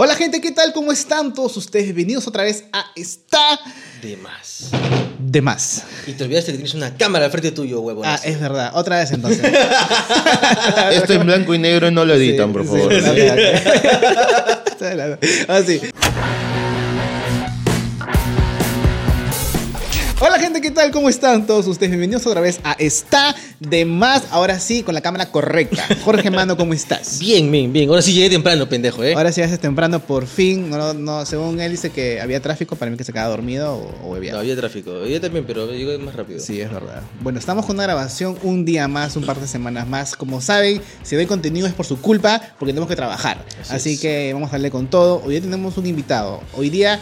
Hola gente, ¿qué tal? ¿Cómo están todos ustedes? Bienvenidos otra vez a Está De más. de Más. Y te olvidaste que tienes una cámara al frente tuyo, huevón. Ah, es verdad. Otra vez entonces. Esto en blanco y negro y no lo editan, por favor. sí, sí, ok. Está de lado. Ah, sí. Gente, ¿qué tal? ¿Cómo están todos ustedes? Bienvenidos otra vez a Está de Más. Ahora sí, con la cámara correcta. Jorge Mano, ¿cómo estás? Bien, bien, bien. Ahora sí llegué temprano, pendejo, ¿eh? Ahora sí haces temprano, por fin. No, no, según él dice que había tráfico, para mí que se quedaba dormido o, o bebía. No, había tráfico. Yo también, pero llegué más rápido. Sí, es verdad. Bueno, estamos con una grabación un día más, un par de semanas más. Como saben, si doy contenido es por su culpa, porque tenemos que trabajar. Así, Así es. que vamos a darle con todo. Hoy día tenemos un invitado. Hoy día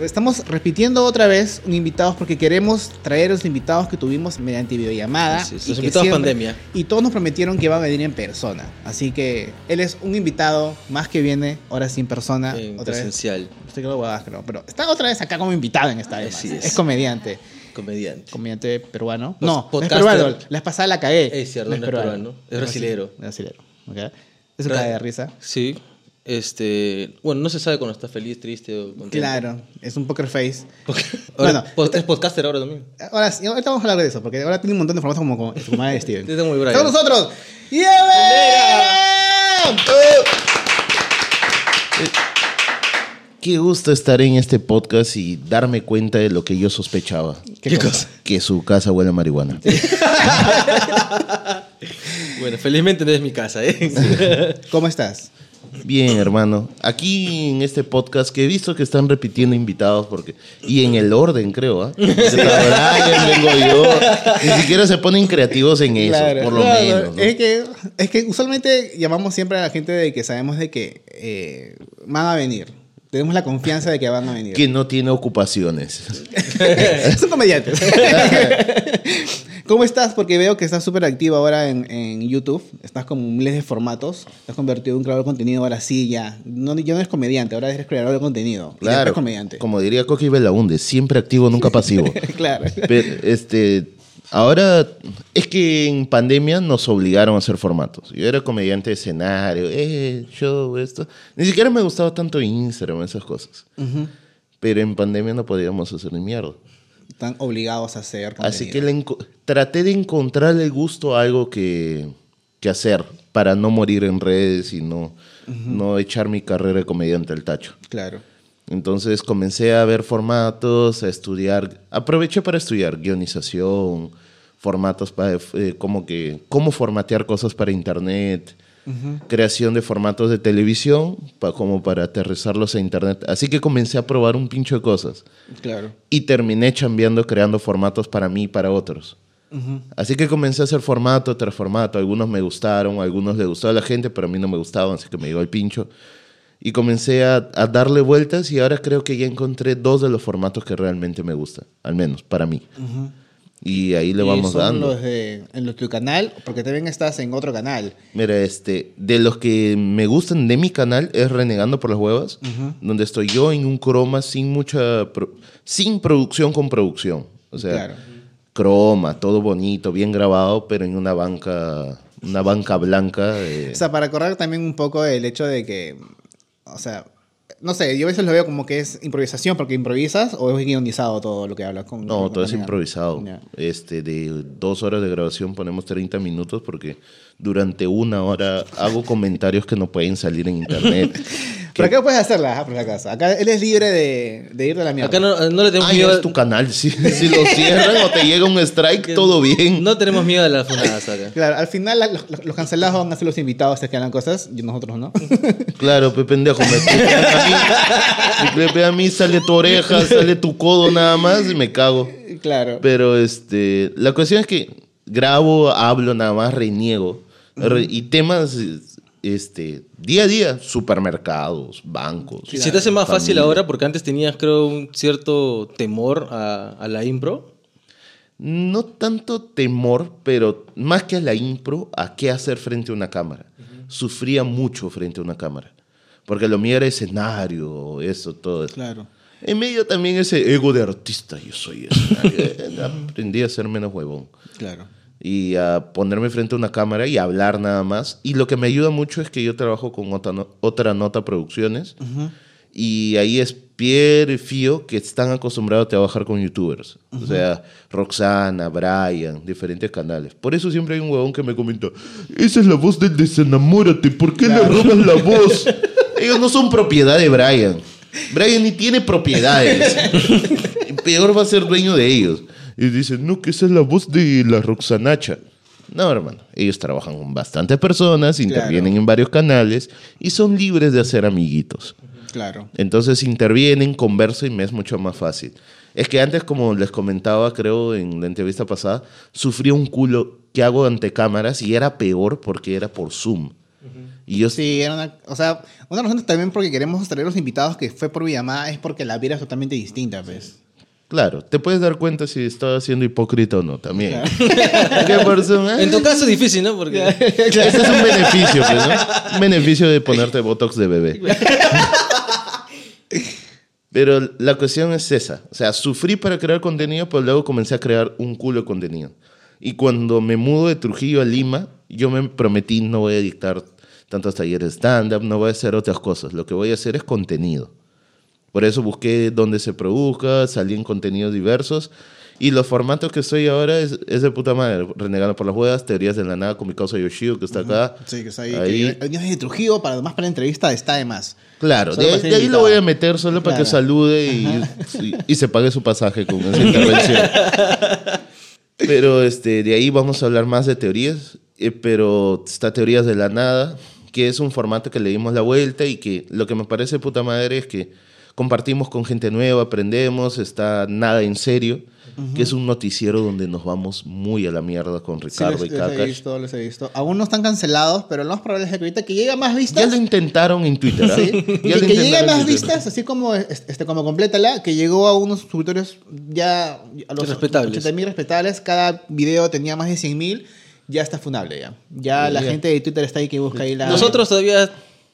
estamos repitiendo otra vez un invitado porque queremos traer los invitados que tuvimos mediante videollamada. Los invitados pandemia. Y todos nos prometieron que iba a venir en persona. Así que él es un invitado más que viene, ahora sí en persona. En otra vez. presencial. Estoy creo. Pero está otra vez acá como invitado en esta vez. Es. es. comediante Comediante. comediante peruano. No, no es peruano. La vez pasada la cagué. Es cierto, no es peruano, es brasilero. Es brasilero. ok. Eso Ra- cae de risa. Sí. Este. Bueno, no se sabe cuando está feliz, triste o contento. Claro, es un poker face. Ahora, Bueno. es podcaster ahora también. Ahora sí, ahorita vamos a hablar de eso, porque ahora tiene un montón de información como, como su madre de Steven. Está muy bravo. ¡Está con nosotros! ¡Yeven! Qué gusto estar en este podcast y darme cuenta de lo que yo sospechaba. ¿Qué cosa? Que su casa huele a marihuana. Bueno, felizmente no es mi casa, ¿eh? ¿Cómo estás? Bien, hermano. Aquí en este podcast que he visto que están repitiendo invitados porque y en el orden, creo, ¿ah? Vengo yo. Ni siquiera se ponen creativos en eso, Claro, por lo claro, menos. ¿no? Es, que, es que usualmente llamamos siempre a la gente de que sabemos de que eh, van a venir. Tenemos la confianza de que van a venir. Que no tiene ocupaciones. Son comediantes. ¿Cómo estás? Porque veo que estás súper activo ahora en, en YouTube. Estás con miles de formatos. Te has convertido en un creador de contenido ahora sí, ya. No, ya no eres comediante, ahora eres creador de contenido. Y Claro. comediante. Como diría Coqui Belaunde, siempre activo, nunca pasivo. claro. Pero, este, ahora es que en pandemia nos obligaron a hacer formatos. Yo era comediante de escenario, eh, show, esto. Ni siquiera me gustaba tanto Instagram, esas cosas. Ujú. Pero en pandemia no podíamos hacer ni mierda. Están obligados a hacer contenido. Así que le traté de encontrarle gusto a algo que, que hacer para no morir en redes y no, no echar mi carrera de comediante al tacho. Claro. Entonces comencé a ver formatos, a estudiar. Aproveché para estudiar guionización, formatos para eh, como que cómo formatear cosas para internet, creación de formatos de televisión, pa- como para aterrizarlos a internet. Así que comencé a probar un pincho de cosas Claro. y terminé chambeando creando formatos para mí y para otros. Así que comencé a hacer formato tras formato. Algunos me gustaron, algunos le gustó a la gente, pero a mí no me gustaban, así que me llegó el pincho. Y comencé a, a darle vueltas y ahora creo que ya encontré dos de los formatos que realmente me gustan, al menos para mí. Y ahí le Y vamos son dando. los de en los- tu canal, porque también estás en otro canal. Mira, este, de los que me gustan de mi canal es Renegando por las Huevas, donde estoy yo en un croma sin mucha, pro- sin producción con producción. O sea, Claro. croma, todo bonito, bien grabado, pero en una banca, una banca blanca. eh, O sea, para correr también un poco el hecho de que, o sea, no sé, yo a veces lo veo como que es improvisación, porque improvisas o es guionizado todo lo que hablas con. no, con todo es improvisado. Este, de dos horas de grabación ponemos 30 minutos porque durante una hora hago comentarios que no pueden salir en internet. Pero acá puedes hacerla, ah, por si acaso. Acá él es libre de, de ir de la mierda. Acá no, no le tenemos Ay, miedo. es tu canal. Si, si lo cierran o te llega un strike, todo bien. No tenemos miedo de las funadas acá. Claro, al final la- los, los cancelados van a ser los invitados que hagan cosas, y nosotros no. Claro, pe pendejo. Me clipean a mí, me clipean a mí, sale tu oreja, sale tu codo nada más y me cago. claro. Pero este, la cuestión es que grabo, hablo nada más, reniego. Re- Y temas este, día a día, supermercados, bancos. Si te hace más fácil ahora, porque antes tenías, creo, un cierto temor a, a la impro. No tanto temor, pero más que a la impro, a qué hacer frente a una cámara. Sufría mucho frente a una cámara. Porque lo mío era escenario, eso, todo. Claro. En medio también ese ego de artista, yo soy. Eh, Aprendí a ser menos huevón. Claro. Y a ponerme frente a una cámara y hablar nada más. Y lo que me ayuda mucho es que yo trabajo con otra, no- otra nota producciones y ahí es Pierre y Fío que están acostumbrados a trabajar con youtubers. O sea, Roxana, Brian, diferentes canales. Por eso siempre hay un huevón que me comenta, esa es la voz del desenamórate, ¿por qué le robas la voz? Ellos no son propiedad de Brian. Brian ni tiene propiedades. Peor va a ser dueño de ellos. Y dicen, no, que esa es la voz de la Roxanacha. No, hermano. Ellos trabajan con bastantes personas, intervienen en varios canales y son libres de hacer amiguitos. Claro. Entonces intervienen, conversan y me es mucho más fácil. Es que antes, como les comentaba, creo, en la entrevista pasada, sufría un culo que hago ante cámaras y era peor porque era por Zoom. Y yo Sí, era una, o sea, una razón también porque queremos traer los invitados que fue por llamada es porque la vida es totalmente distinta, pues. Claro, te puedes dar cuenta si estás siendo hipócrita o no también. En tu caso es difícil, ¿no? Porque Ese es un beneficio, pues, ¿no? Un beneficio de ponerte botox de bebé. Pero la cuestión es esa. O sea, sufrí para crear contenido, pero luego comencé a crear un culo de contenido. Y cuando me mudo de Trujillo a Lima, yo me prometí no voy a dictar tantos talleres stand-up, no voy a hacer otras cosas. Lo que voy a hacer es contenido. Por eso busqué dónde se produzca, salí en contenidos diversos. Y los formatos que estoy ahora es, es de puta madre. Renegando por las huevas, teorías de la nada con mi causa Yoshio, que está acá. Sí, que está ahí. Ahí. Que viene de Trujillo, para más para la entrevista está de más. Claro, Solo de, de ahí lo voy a meter solo para que Claro. salude y, y- y se pague su pasaje con esa intervención. Pero este, de ahí vamos a hablar más de teorías, eh, pero está Teorías de la Nada, que es un formato que le dimos la vuelta y que lo que me parece puta madre es que compartimos con gente nueva, aprendemos, está Nada en Serio, que es un noticiero donde nos vamos muy a la mierda con Sí, Ricardo les, y les he Kakash. visto, les he visto. Aún no están cancelados, pero lo más probable es que ahorita que llegue a más vistas. Ya lo intentaron en Twitter, ¿ah? Sí, Ya que, que llegue más Twitter. vistas, así como este como complétala, que llegó a unos suscriptores ya a los Respetables. 80.000 respetables, cada video tenía más de 100.000, ya está funable ya. Ya la Ya. gente de Twitter está ahí que busca ahí la nosotros todavía,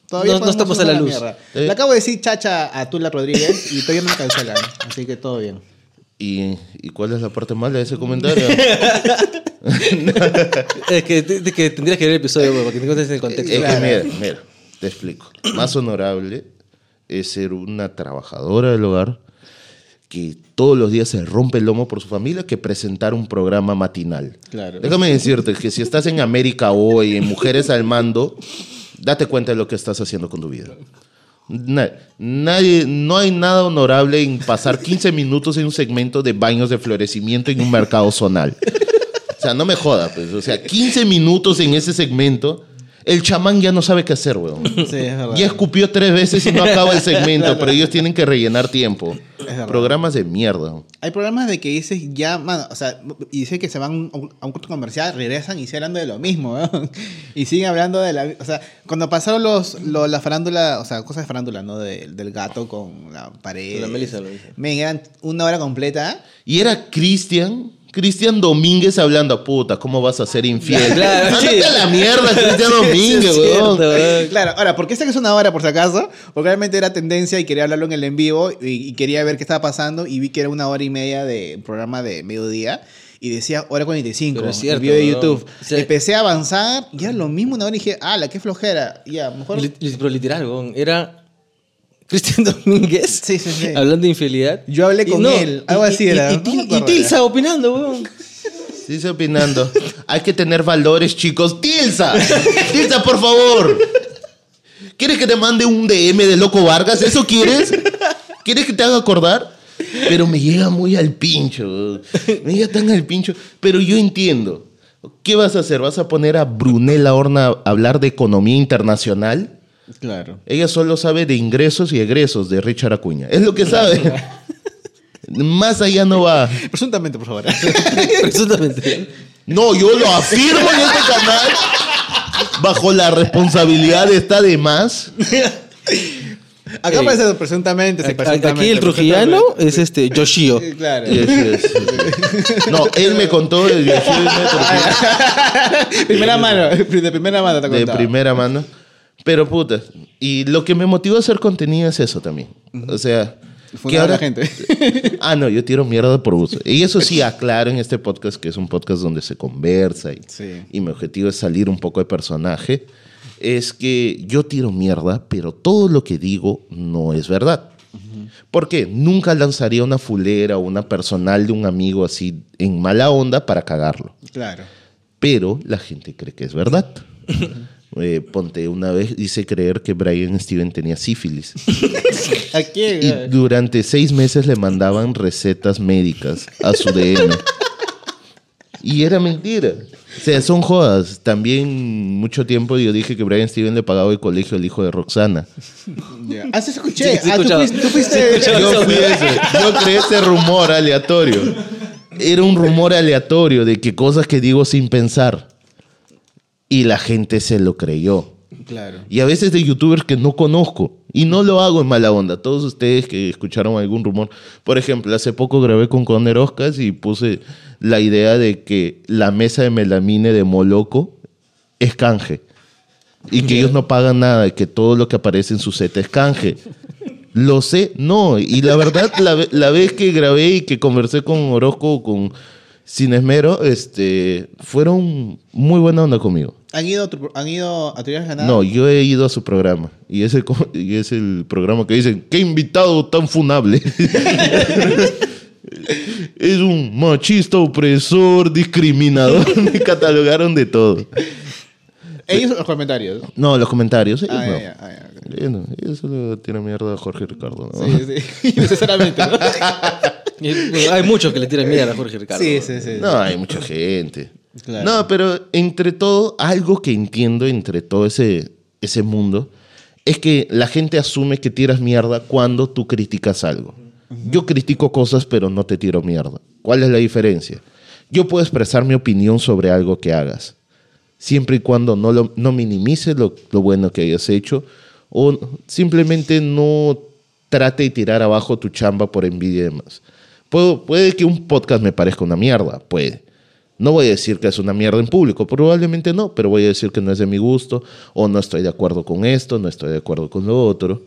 Todavía no, estamos a la luz. mierda. Eh. Le acabo de decir chacha a Tula Rodríguez y todavía no me cancelan, así que todo bien. ¿Y, ¿Y cuál es la parte mala de ese comentario? Es que, de- que tendrías que ver el episodio güey, para que te encuentres en el contexto. Es Claro. que mira, mira, te explico. Más honorable es ser una trabajadora del hogar que todos los días se rompe el lomo por su familia que presentar un programa matinal. Claro. Déjame decirte que si estás en América hoy, en Mujeres al Mando, date cuenta de lo que estás haciendo con tu vida. Na- nadie, no hay nada honorable en pasar 15 minutos en un segmento de baños de florecimiento en un mercado zonal. O sea, no me joda, pues. O sea, 15 minutos en ese segmento, el chamán ya no sabe qué hacer, weón. Sí, es verdad. Ya escupió tres veces y no acaba el segmento, pero ellos tienen que rellenar tiempo. Programas de mierda. Hay programas de que dices ya, mano, o sea, y dice que se van a un, a un corto comercial, regresan y siguen hablando de lo mismo, ¿no? Y siguen hablando de la. O sea, cuando pasaron los, lo- la farándula, o sea, cosas de farándula, ¿no? De- del gato con la pared. Con la Melissa lo dice. Men, eran una hora completa. Y era Cristian, Cristian Domínguez hablando, puta, ¿cómo vas a ser infiel? Claro, Ándate sí. a la mierda, Cristian Domínguez, Sí, weón. cierto. Claro, ahora, ¿por qué sé que es una hora por si acaso? Porque realmente era tendencia y quería hablarlo en el en vivo y, y quería ver qué estaba pasando y vi que era una hora y media de programa de mediodía y decía hora 45, Pero es cierto, el video de. YouTube. O sea- Empecé a avanzar y era lo mismo una hora y dije, ah, la qué flojera. Y Ya, mejor... Pero literal, weón, era Cristian Domínguez Sí, sí, sí. hablando de infidelidad. Yo hablé con él, algo y- así y- era, Y, Tilsa opinando, weón. Dice opinando. Hay que tener valores, chicos. Tilsa, Tilsa, por favor. ¿Quieres que te mande un DM de Loco Vargas? ¿Eso quieres? ¿Quieres que te haga acordar? Pero me llega muy al pincho. Me llega tan al pincho. Pero yo entiendo. ¿Qué vas a hacer? ¿Vas a poner a Brunella Horna a hablar de economía internacional? Claro. Ella solo sabe de ingresos y egresos de Richard Acuña. Es lo que sabe. Más allá no va. Presuntamente, por favor. Presuntamente. No, yo lo afirmo en este canal. Bajo la responsabilidad de esta de más. Acá Ey. parece presuntamente, sí, Aquí el trujillano es este Yoshio. Claro. Yes, yes. No, él me contó el Yoshio primera mano, de primera mano te de primera mano. Pero puta, y lo que me motivó a hacer contenido es eso también. O sea, Fundar a la gente. ah, no, yo tiro mierda por gusto. Y eso sí, aclaro en este podcast que es un podcast donde se conversa y, Sí. y mi objetivo es salir un poco de personaje. Es que yo tiro mierda, pero todo lo que digo no es verdad. ¿Por qué? Nunca lanzaría una fulera o una personal de un amigo así en mala onda para cagarlo. Claro. Pero la gente cree que es verdad. Eh, ponte, una vez hice creer que Brian Steven tenía sífilis. ¿A quién? Y durante seis meses le mandaban recetas médicas a su DM. Y era mentira. O sea, son jodas. También mucho tiempo yo dije que Brian Steven le pagaba el colegio al hijo de Roxana. Ya. Ah, sí, escuché. Sí, sí ah, tú fuiste. tú fuiste- Sí. Yo fui ese. Yo creé ese rumor aleatorio. Era un rumor aleatorio de que cosas que digo sin pensar. Y la gente se lo creyó. Claro. Y a veces de youtubers que no conozco. Y no lo hago en mala onda. Todos ustedes que escucharon algún rumor. Por ejemplo, hace poco grabé con Conner Oscas y puse la idea de que la mesa de melamine de Moloco es canje. Y que ellos no pagan nada. Y que todo lo que aparece en su set es canje. Lo sé, no. Y la verdad, la, la vez que grabé y que conversé con Orozco, con Sin Esmero, este, fueron muy buena onda conmigo. ¿Han ido, a tu- ¿Han ido a Teorías Ganadas? No, yo he ido a su programa. Y es el, y es el programa que dicen, qué invitado tan funable. es un machista, opresor, discriminador. Me catalogaron de todo. Ellos los comentarios. No, los comentarios. ellos Ah, no. ya, ya, ah, ya, ok. Ellos no, ellos solo tiran mierda a Jorge Ricardo. ¿no? Sí, sí. Necesariamente, bueno, Hay muchos que le tiran mierda a Jorge Ricardo. Sí, sí, sí. No, hay mucha gente. Claro. No, pero entre todo, algo que entiendo entre todo ese, ese mundo es que la gente asume que tiras mierda cuando tú criticas algo. Yo critico cosas, pero no te tiro mierda. ¿Cuál es la diferencia? Yo puedo expresar mi opinión sobre algo que hagas, siempre y cuando no, lo, no minimices lo, lo bueno que hayas hecho o simplemente no trate de tirar abajo tu chamba por envidia y demás. Puedo, puede que un podcast me parezca una mierda, puede. No voy a decir que es una mierda en público, probablemente no, pero voy a decir que no es de mi gusto, o no estoy de acuerdo con esto, no estoy de acuerdo con lo otro.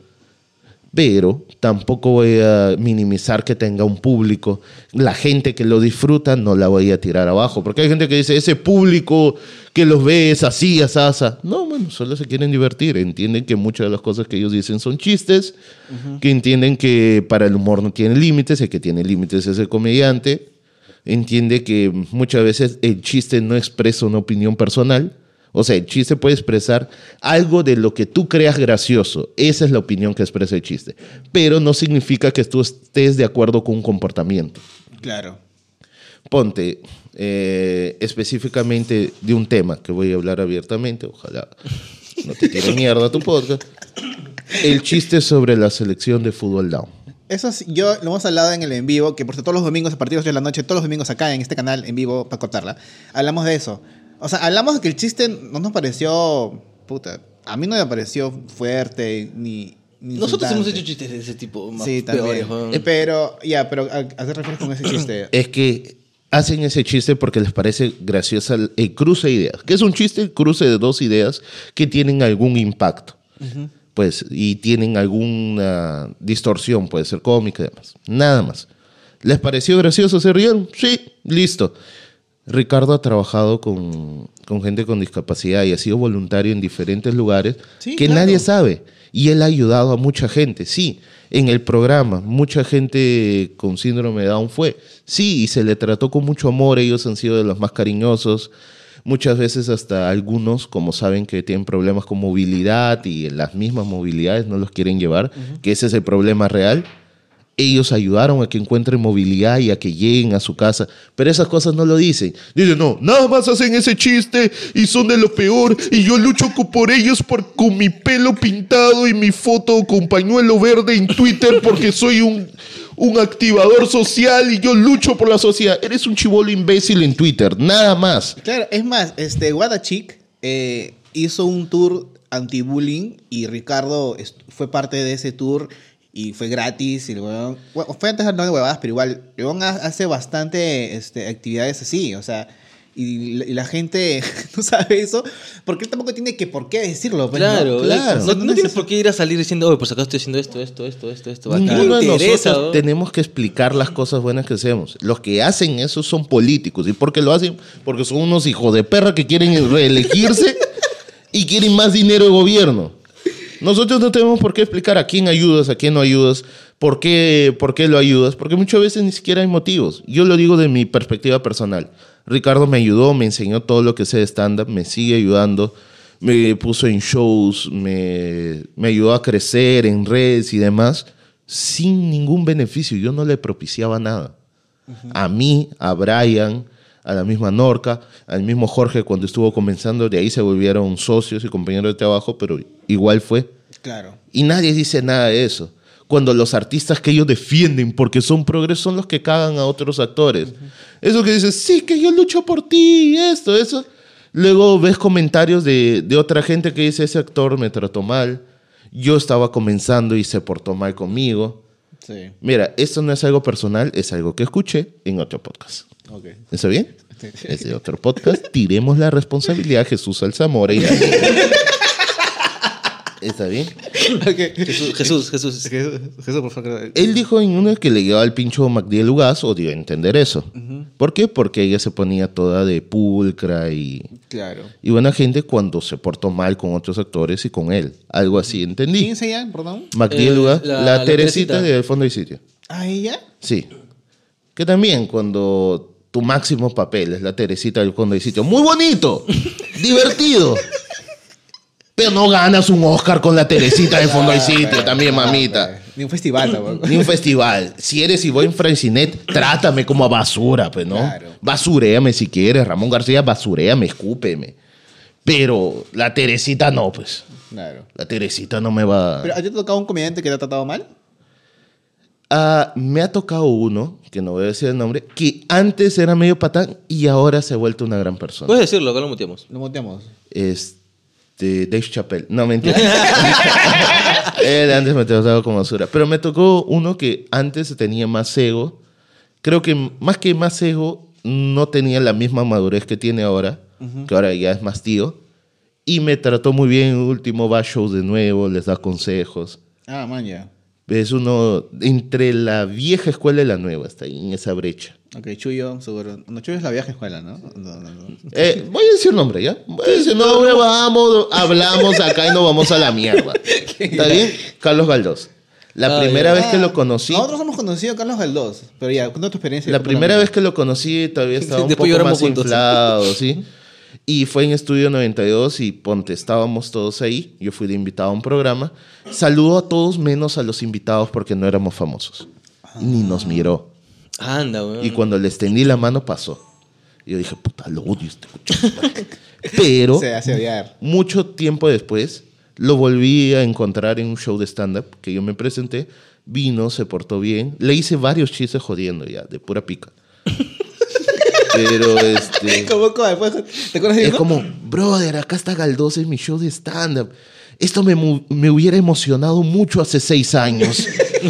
Pero tampoco voy a minimizar que tenga un público. La gente que lo disfruta no la voy a tirar abajo, porque hay gente que dice, ese público que los ve es así, asasa. No, bueno, solo se quieren divertir. Entienden que muchas de las cosas que ellos dicen son chistes, que entienden que para el humor no tiene límites, el que tiene límites es el comediante entiende que muchas veces el chiste no expresa una opinión personal. O sea, el chiste puede expresar algo de lo que tú creas gracioso. Esa es la opinión que expresa el chiste. Pero no significa que tú estés de acuerdo con un comportamiento. Claro. Ponte eh, específicamente de un tema que voy a hablar abiertamente. Ojalá no te tire mierda tu podcast. El chiste sobre la selección de fútbol down. Eso sí, yo lo hemos hablado en el en vivo, que por cierto todos los domingos a partir de las 8 de la noche, todos los domingos acá en este canal en vivo para cortarla, hablamos de eso. O sea, hablamos de que el chiste no nos pareció, puta, a mí no me pareció fuerte ni... ni Nosotros hemos hecho chistes de ese tipo más Sí, también. peores, weón. Eh, pero, ya, pero ¿a, a qué refieres con ese chiste? Es que hacen ese chiste porque les parece graciosa el, cruce de ideas. Que es un chiste, el cruce de dos ideas que tienen algún impacto. Pues, y tienen alguna distorsión, puede ser cómica y demás. Nada más. ¿Les pareció gracioso? ¿Se rieron? Sí, listo. Ricardo ha trabajado con, con gente con discapacidad y ha sido voluntario en diferentes lugares Sí, que claro. nadie sabe. Y él ha ayudado a mucha gente, sí. En el programa, mucha gente con síndrome de Down fue. Sí, y se le trató con mucho amor. Ellos han sido de los más cariñosos. Muchas veces hasta algunos, como saben que tienen problemas con movilidad y las mismas movilidades no los quieren llevar, que ese es el problema real. Ellos ayudaron a que encuentren movilidad y a que lleguen a su casa. Pero esas cosas no lo dicen. Dicen, no, nada más hacen ese chiste y son de lo peor. Y yo lucho por ellos por, con mi pelo pintado y mi foto con pañuelo verde en Twitter porque soy un, un activador social y yo lucho por la sociedad. Eres un chivolo imbécil en Twitter, nada más. Claro, es más, este, Wada Chic eh, hizo un tour anti-bullying y Ricardo fue parte de ese tour y fue gratis. Y bueno, fue antes no de huevadas, pero igual, ha- hace bastante este, actividades así. O sea, y la, y la gente no sabe eso, porque él tampoco tiene que por qué decirlo. pues, ¿no? Claro, Claro. No, no tienes por qué ir a salir diciendo, oye, pues acá estoy haciendo esto, esto, esto, esto, esto. Acá Ninguno de nosotros ¿no? tenemos que explicar las cosas buenas que hacemos. Los que hacen eso son políticos. ¿Y por qué lo hacen? Porque son unos hijos de perra que quieren reelegirse y quieren más dinero de gobierno. Nosotros no tenemos por qué explicar a quién ayudas, a quién no ayudas, por qué, por qué lo ayudas, porque muchas veces ni siquiera hay motivos. Yo lo digo de mi perspectiva personal. Ricardo me ayudó, me enseñó todo lo que sé de stand-up, me sigue ayudando, me puso en shows, me, me ayudó a crecer en redes y demás, sin ningún beneficio. Yo no le propiciaba nada. A mí, a Brian, a la misma Norca, al mismo Jorge cuando estuvo comenzando, de ahí se volvieron socios y compañeros de trabajo, pero igual fue. Claro. Y nadie dice nada de eso. Cuando los artistas que ellos defienden porque son progres son los que cagan a otros actores. Eso que dices, sí, que yo lucho por ti, esto, eso. Luego ves comentarios de, de otra gente que dice, ese actor me trató mal, yo estaba comenzando y se portó mal conmigo. Sí. Mira, esto no es algo personal, es algo que escuché en otro podcast. Ok. ¿Está bien? Sí. Es de otro podcast. Tiremos la responsabilidad a Jesús Alzamora y a. ¿Está bien? Jesús, Jesús, Jesús. Jesús, Jesús, por favor. Él dijo en uno que le llevaba al pincho Magdiel Lugas o dio a entender eso. ¿Por qué? Porque ella se ponía toda de pulcra y, Claro. y buena gente cuando se portó mal con otros actores y con él. Algo así, entendí. ¿Quién se llama, perdón? Magdiel Eh, Lugas, la- la, la Teresita Teresita. del Fondo y Sitio. ¿Ah, ella? Sí. Que también cuando tu máximo papel es la Teresita del Fondo y Sitio. Muy bonito, divertido. Pero no ganas un Oscar con la Teresita del Fondo y Sitio también, mamita. Ni un festival tampoco. Ni un festival. Si eres y voy en Francinet, trátame como a basura, pues, ¿no? Claro. Basuréame si quieres. Ramón García, basuréame, escúpeme. Pero la Teresita no, pues. Claro. La Teresita no me va... ¿Pero a ti te ha tocado un comediante que te ha tratado mal? Ah, me ha tocado uno, que no voy a decir el nombre, que antes era medio patán y ahora se ha vuelto una gran persona. Puedes decirlo, acá lo muteamos. Lo muteamos. Este, Dave Chappelle. No, mentira. Él antes me trataba como basura. Pero me tocó uno que antes tenía más ego. Creo que más que más ego, no tenía la misma madurez que tiene ahora, que ahora ya es más tío. Y me trató muy bien. Último va a shows de nuevo, les da consejos. Ah, man, ya. Es uno entre la vieja escuela y la nueva, está ahí en esa brecha. Ok, Chuyo, seguro. No, Chuyo es la vieja escuela, ¿no? No, no, no. Eh, voy a decir nombre, ¿ya? Voy a decir, no, hombre, vamos, hablamos acá y nos vamos a la mierda. ¿Está bien? Carlos Galdós. La Ah, primera ya. vez que Ah, lo conocí, Nosotros hemos conocido a Carlos Galdós. Pero ya, cuenta tu experiencia. la primera vez que lo conocí todavía estaba un poco más juntos. inflado, ¿sí? Y fue en Estudio 92 y ponte, estábamos todos ahí. Yo fui de invitado a un programa. Saludo a todos menos a los invitados porque no éramos famosos. Ni nos miró. Anda, weón. Y cuando le extendí la mano pasó. Y yo dije, puta, lo odio este coche. Pero Se hace odiar. mucho tiempo después lo volví a encontrar en un show de stand-up que yo me presenté. Vino, se portó bien. Le hice varios chistes jodiendo ya, de pura pica. Pero este. ¿Cómo, cómo? ¿Te acuerdas de Es eso? como, brother, acá está Galdós en mi show de stand-up. Esto me, me hubiera emocionado mucho hace seis años.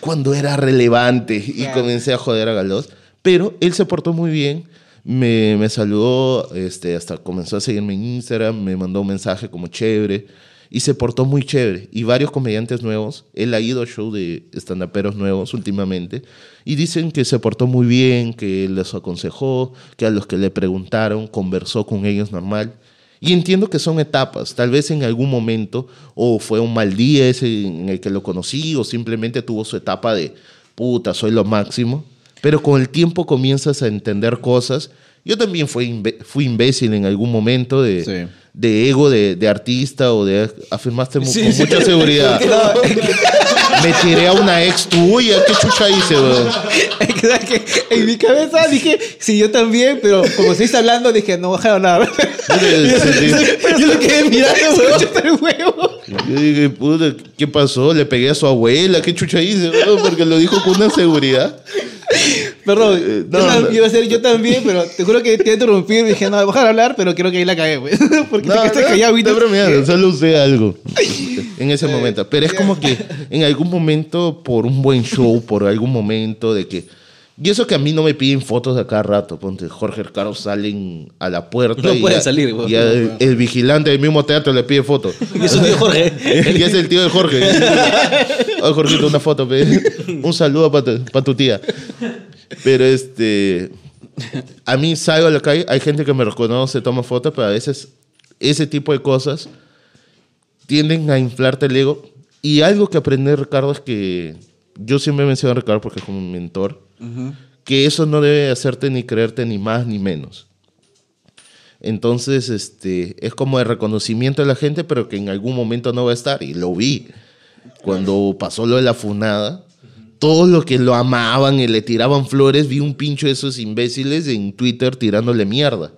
Cuando era relevante y Claro. comencé a joder a Galdós. Pero él se portó muy bien. Me, me saludó, este, hasta comenzó a seguirme en Instagram, me mandó un mensaje como chévere. Y se portó muy chévere. Y varios comediantes nuevos, él ha ido a show de stand-uperos nuevos últimamente. Y dicen que se portó muy bien, que les aconsejó, que a los que le preguntaron conversó con ellos normal. Y entiendo que son etapas. Tal vez en algún momento, o fue un mal día ese en el que lo conocí, o simplemente tuvo su etapa de puta, soy lo máximo. Pero con el tiempo comienzas a entender cosas. Yo también fui, fui imbécil en algún momento de, Sí. de ego de, de artista o de afirmaste Sí, con sí. mucha seguridad. Me tiré a una ex tuya. ¿Qué chucha hice, weón? En mi cabeza dije, sí, yo también, pero como se está hablando, dije, no bajaron nada. Yo lo quedé mirando, weón. Yo dije, puta, ¿qué pasó? Le pegué a su abuela, ¿qué chucha hice? weón? Porque lo dijo con una seguridad. Perdón, Eh, yo, no, tam- no. iba a ser yo también, pero te juro que te iba a interrumpir. Dije, no, bajar a hablar, pero creo que ahí la cagué, güey. Porque te quedaste callado, Vito. bromeando, solo usé algo en ese momento. Pero es como que en algún momento, por un buen show, por algún momento de que Y eso que a mí no me piden fotos de cada rato. Ponte, Jorge Ricardo salen a la puerta. No y pueden ya- salir, güey. y el, el vigilante del mismo teatro le pide foto. Y es su tío Jorge. y es el tío de Jorge. Oye, Jorgito, una foto. pe. Un saludo para tu, pa' tu tía. Pero este. A mí salgo a la calle, hay gente que me reconoce, toma fotos, pero a veces ese tipo de cosas tienden a inflarte el ego. Y algo que aprendí Ricardo es que yo siempre menciono a Ricardo porque es como un mentor, que eso no debe hacerte ni creerte ni más ni menos. Entonces, este, es como el reconocimiento de la gente, pero que en algún momento no va a estar. Y lo vi. Cuando pasó lo de la funada, todos los que lo amaban y le tiraban flores, vi un pincho de esos imbéciles en Twitter tirándole mierda.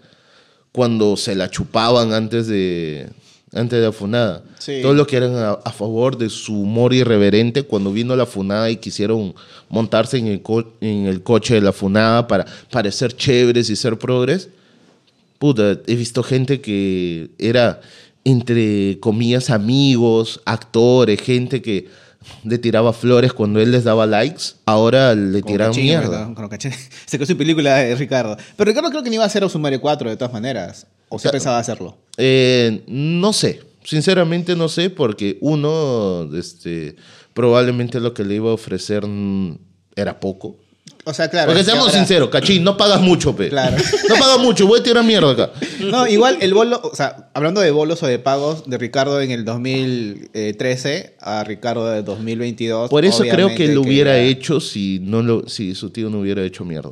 Cuando se la chupaban antes de, antes de la funada. Sí. Todos los que eran a, a favor de su humor irreverente, cuando vino la funada y quisieron montarse en el, co- en el coche de la funada para parecer chéveres y ser progres. Puta, he visto gente que era, entre comillas, amigos, actores, gente que le tiraba flores cuando él les daba likes, ahora le Cachín, mierda. Se quedó su película de Ricardo. Pero Ricardo creo que no iba a hacer Sumario 4 de todas maneras. O se Claro. pensaba hacerlo. Eh, no sé, sinceramente no sé, porque uno, este, probablemente lo que le iba a ofrecer mm, era poco. O sea, claro. Porque seamos ahora- sinceros, cachín, no pagas mucho, pe. Claro. No pagas mucho, voy a tirar mierda acá. No, igual el bolo, o sea, hablando de bolos o de pagos de Ricardo en el 2013 a Ricardo de 2022. Por eso creo que lo hubiera hecho si, no lo, si su tío no hubiera hecho mierda.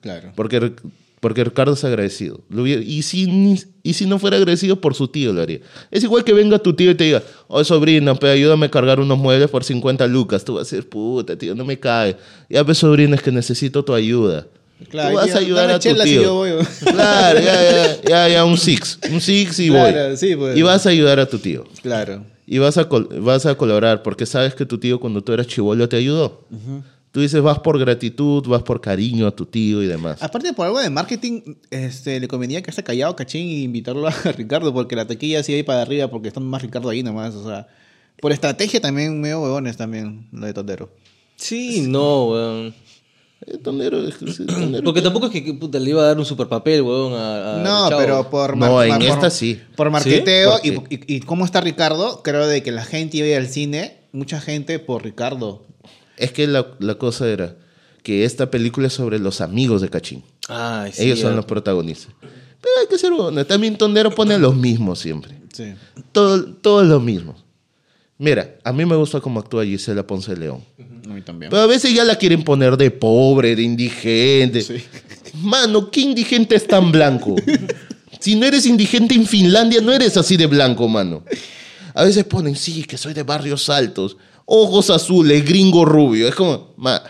Claro. Porque, porque Ricardo es agradecido. Y, si, y si no fuera agradecido, por su tío lo haría. Es igual que venga tu tío y te diga, oye sobrino, pe, ayúdame a cargar unos muebles por 50 lucas. Tú vas a decir, puta, tío, no me cae. Ya, pues, sobrino, es que necesito tu ayuda. Claro, Tú vas tío, a ayudar a tu tío. yo voy. Claro, ya, ya, ya, ya, un six. Un six y Claro, voy. sí, pues. Y vas a ayudar a tu tío. Claro. Y vas a, vas a colaborar porque sabes que tu tío cuando tú eras chivolo te ayudó. Tú dices, vas por gratitud, vas por cariño a tu tío y demás. Aparte, por algo de marketing, este, le convenía que esté callado Cachín y invitarlo a Ricardo, porque la taquilla sí ahí para arriba, porque están más Ricardo ahí nomás. O sea, por estrategia también, medio huevones también, lo de Tondero. Sí, no, weón. Eh, tonero, es- es- tonero. Porque tampoco es que puta, le iba a dar un super papel, weón, a, a No, Chavo. pero por No, en por- esta sí. Por marketeo ¿Sí? y, ¿Por y, y cómo está Ricardo, creo de que la gente iba a ir al cine, mucha gente por Ricardo. Es que la, la cosa era que esta película es sobre los amigos de Cachín. Ay, sí, Ellos son ya. los protagonistas. Pero hay que ser bueno. También Tondero pone a los mismos siempre. Sí. Todo, todos los mismos. Mira, a mí me gusta cómo actúa Gisela Ponce de León. A mí también. Pero a veces ya la quieren poner de pobre, de indigente. Sí. Mano, ¿qué indigente es tan blanco? si no eres indigente en Finlandia, no eres así de blanco, mano. A veces ponen, sí, que soy de barrios altos, ojos azules, gringo rubio. Es como, ma,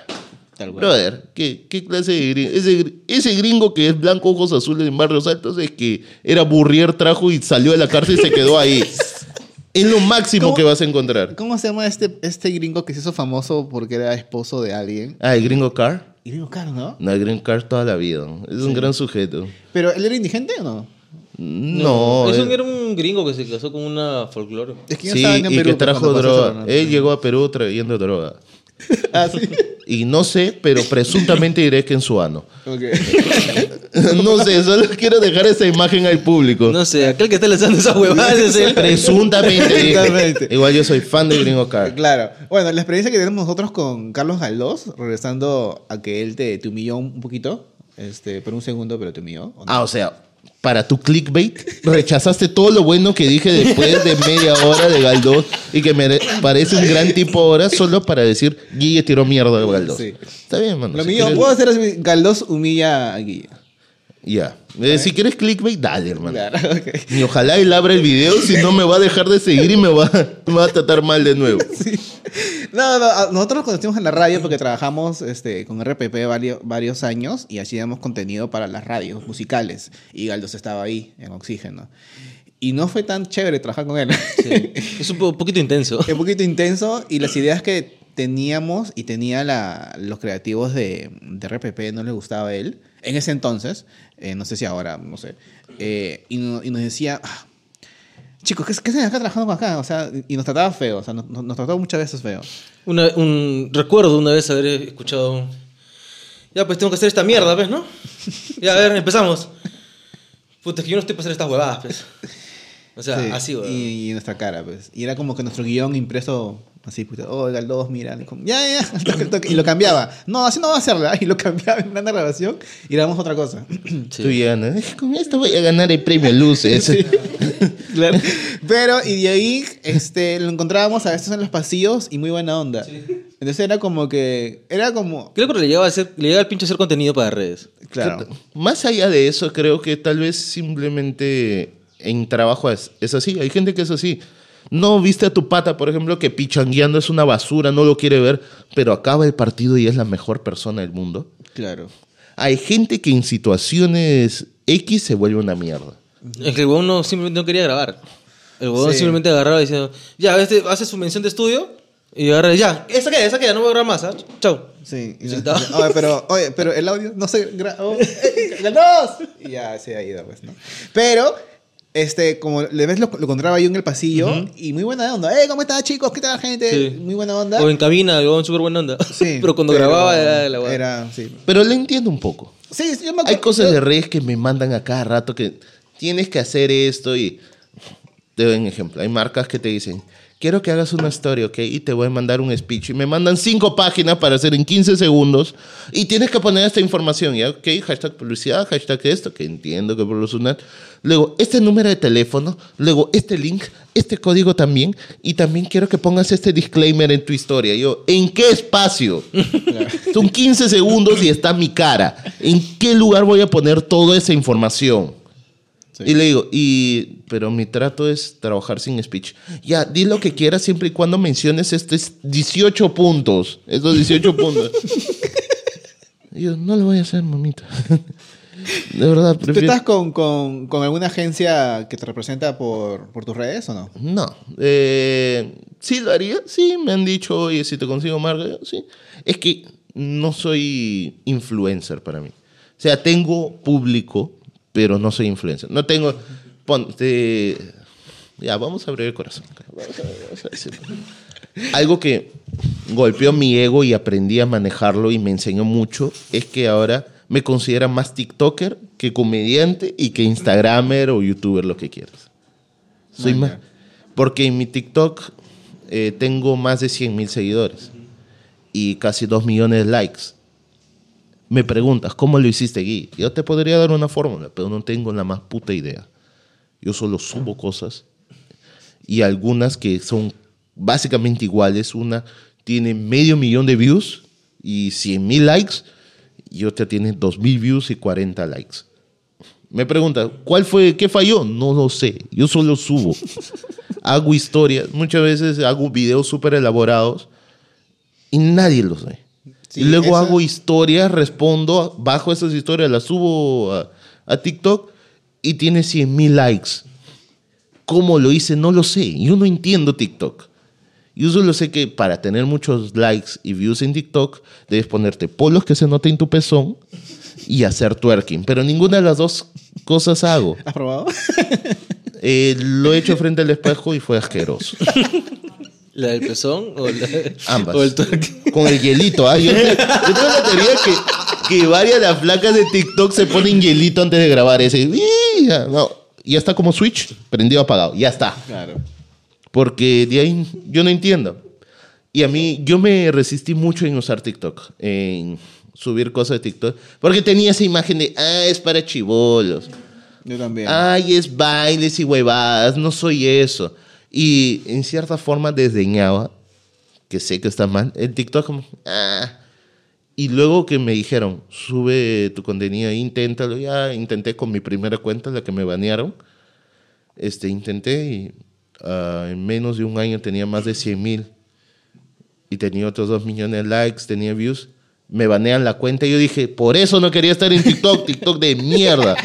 Tal brother, ¿qué, qué clase de gringo? Ese, ese gringo que es blanco, ojos azules en barrios altos es que era burrier, trajo y salió de la cárcel y se quedó ahí. es lo máximo que vas a encontrar. ¿Cómo se llama este, este gringo que se hizo famoso porque era esposo de alguien? Ah, el gringo Carr. Gringo caro, ¿no? No, el Green Card toda la vida. Es un gran sujeto. ¿Pero él era indigente o no? No. Eso era un gringo que se casó con una folclore. Es que sí, y Perú, que trajo droga. Él llegó a Perú trayendo droga. Ah, sí. Y no sé, pero presuntamente diré que en su ano. Ok. no sé, solo quiero dejar esa imagen al público. No sé, aquel que está lanzando esa huevada es. Presuntamente. Igual yo soy fan de Gringo Car. Claro. Bueno, la experiencia que tenemos nosotros con Carlos Galdós, regresando a que él te, te humilló un poquito, este, por un segundo, pero te humilló. ¿o no? Ah, o sea, para tu clickbait, rechazaste todo lo bueno que dije después de media hora de Galdós y que me parece un gran tipo ahora solo para decir Guille tiró mierda de Galdós. Sí. Está bien, mano. Lo si mío, quieres- puedo hacer así, Galdós humilla a Guille. Ya. Eh, si quieres clickbait, dale, hermano. Claro, ok. Y ojalá él abra el video, si no me va a dejar de seguir y me va, me va a tratar mal de nuevo. No, no, a- nosotros nos conocimos en la radio porque trabajamos este, con RPP varios, varios años y hacíamos contenido para las radios musicales. Y Galdós estaba ahí, en Oxígeno. Y no fue tan chévere trabajar con él. Sí. Es un po- poquito intenso. un poquito intenso y las ideas que teníamos y tenía la, los creativos de, de RPP no les gustaba a él en ese entonces, eh, no sé si ahora, no sé, eh, y, no- y nos decía, "Ah, chicos, ¿qué, qué hacen acá trabajando acá? O sea, y nos trataba feo, o sea, nos, nos trataba muchas veces feo. Un, recuerdo una vez haber escuchado Ya, pues tengo que hacer esta mierda, ¿ves, no? Ya, a ver, empezamos. Puta, que yo no estoy para hacer estas huevadas, pues. O sea, Sí, así, weón. y, y nuestra cara, pues. Y era como que nuestro guion impreso así, puta, oh, el 2, mira. y como, Ya, ya, ya, toque, toque, Y lo cambiaba. No, así no va a ser, ¿verdad? Y lo cambiaba en una grabación y grabamos otra cosa. Sí. Tú ya, ¿no? Con esto voy a ganar el premio Luces. Claro. Pero, y de ahí, este, lo encontrábamos a veces en los pasillos y muy buena onda. Entonces era como que, era como, Creo que le llegaba, a hacer, le llegaba el pinche hacer contenido para redes. claro. Más allá de eso, creo que tal vez simplemente en trabajo es, es así. Hay gente que es así. No viste a tu pata, por ejemplo, que pichangueando es una basura, no lo quiere ver, pero acaba el partido y es la mejor persona del mundo. Claro. Hay gente que en situaciones X se vuelve una mierda. Es que el huevón no, simplemente no quería grabar. El huevón Sí. simplemente agarraba y decía, ya, este, hace su mención de estudio y agarra, ya, esa queda, esa queda, no voy a grabar más, ¿ah? Chau. Sí. Y no- oye, pero, oye, pero el audio no se grabó. ¡Eh, ¡El dos! Y ya se ha ido, pues, ¿no? Pero, este, como le ves, lo, lo encontraba yo en el pasillo y muy buena onda. ¡Eh, cómo están, chicos! ¿Qué tal, gente? Sí. Muy buena onda. O en cabina, súper buena onda. Sí, pero cuando grababa era la. Era, sí. Pero le entiendo un poco. Sí, sí, yo me Hay cosas yo- de redes que me mandan a cada rato que tienes que hacer esto y te doy un ejemplo. Hay marcas que te dicen, quiero que hagas una historia, ¿ok? Y te voy a mandar un speech. Y me mandan cinco páginas para hacer en 15 segundos. Y tienes que poner esta información, ¿ya? ¿Ok? Hashtag publicidad, hashtag esto, que entiendo que por lo sonar. Luego, este número de teléfono. Luego, este link, este código también. Y también quiero que pongas este disclaimer en tu historia. Yo, ¿en qué espacio? Son 15 segundos y está mi cara. ¿En qué lugar voy a poner toda esa información? Sí. Y le digo, y, pero mi trato es trabajar sin speech. Ya, di lo que quieras siempre y cuando menciones estos 18 puntos. Estos 18 puntos. Y yo, no lo voy a hacer, mamita. De verdad, ¿Tú prefiero... estás con, con, con alguna agencia que te representa por, por tus redes o no? No. Eh, sí lo haría. Sí, me han dicho, oye, si te consigo marca, sí. Es que no soy influencer para mí. O sea, tengo público, pero no soy influencer. No tengo... Ponte... Ya, vamos a abrir el corazón. Algo que golpeó mi ego y aprendí a manejarlo y me enseñó mucho es que ahora me considera más TikToker que comediante y que Instagramer o YouTuber, lo que quieras. Soy más. Porque en mi TikTok eh, tengo más de 100 mil seguidores y casi 2 millones de likes. Me preguntas, ¿cómo lo hiciste, Gui? Yo te podría dar una fórmula, pero no tengo la más puta idea. Yo solo subo cosas y algunas que son básicamente iguales. Una tiene medio millón de views y 100 mil likes y otra tiene 2 mil views y 40 likes. Me pregunta, ¿cuál fue? ¿Qué falló? No lo sé. Yo solo subo. hago historias. Muchas veces hago videos súper elaborados y nadie los ve. Sí, y luego eso- hago historias, respondo, bajo esas historias, las subo a, a TikTok y tiene 100 mil likes. ¿Cómo lo hice? No lo sé. Yo no entiendo TikTok. Yo solo sé que para tener muchos likes y views en TikTok, debes ponerte polos que se noten tu pezón y hacer twerking. Pero ninguna de las dos cosas hago. ¿Has probado? Eh, lo he hecho frente al espejo y fue asqueroso. ¿La del pezón o, la, Ambas. o el twerk? Con el hielito, ¿ah? Yo, te- yo tengo la teoría que, que varias de las flacas de TikTok se ponen hielito antes de grabar ese. ¡Ih! Ya, No, ya está como Switch, prendido, apagado. Ya está. Claro. Porque de ahí yo no entiendo. Y a mí, yo me resistí mucho en usar TikTok, en subir cosas de TikTok, porque tenía esa imagen de, ah, es para chivolos. Yo también. Ay, es bailes y huevadas, no soy eso. Y en cierta forma desdeñaba, que sé que está mal, el TikTok como, ah. Y luego que me dijeron, sube tu contenido, inténtalo, ya intenté con mi primera cuenta, la que me banearon. Este, intenté y ah, en menos de un año tenía más de 100 mil. Y tenía otros 2 millones de likes, tenía views. Me banean la cuenta y yo dije, por eso no quería estar en TikTok, TikTok de mierda.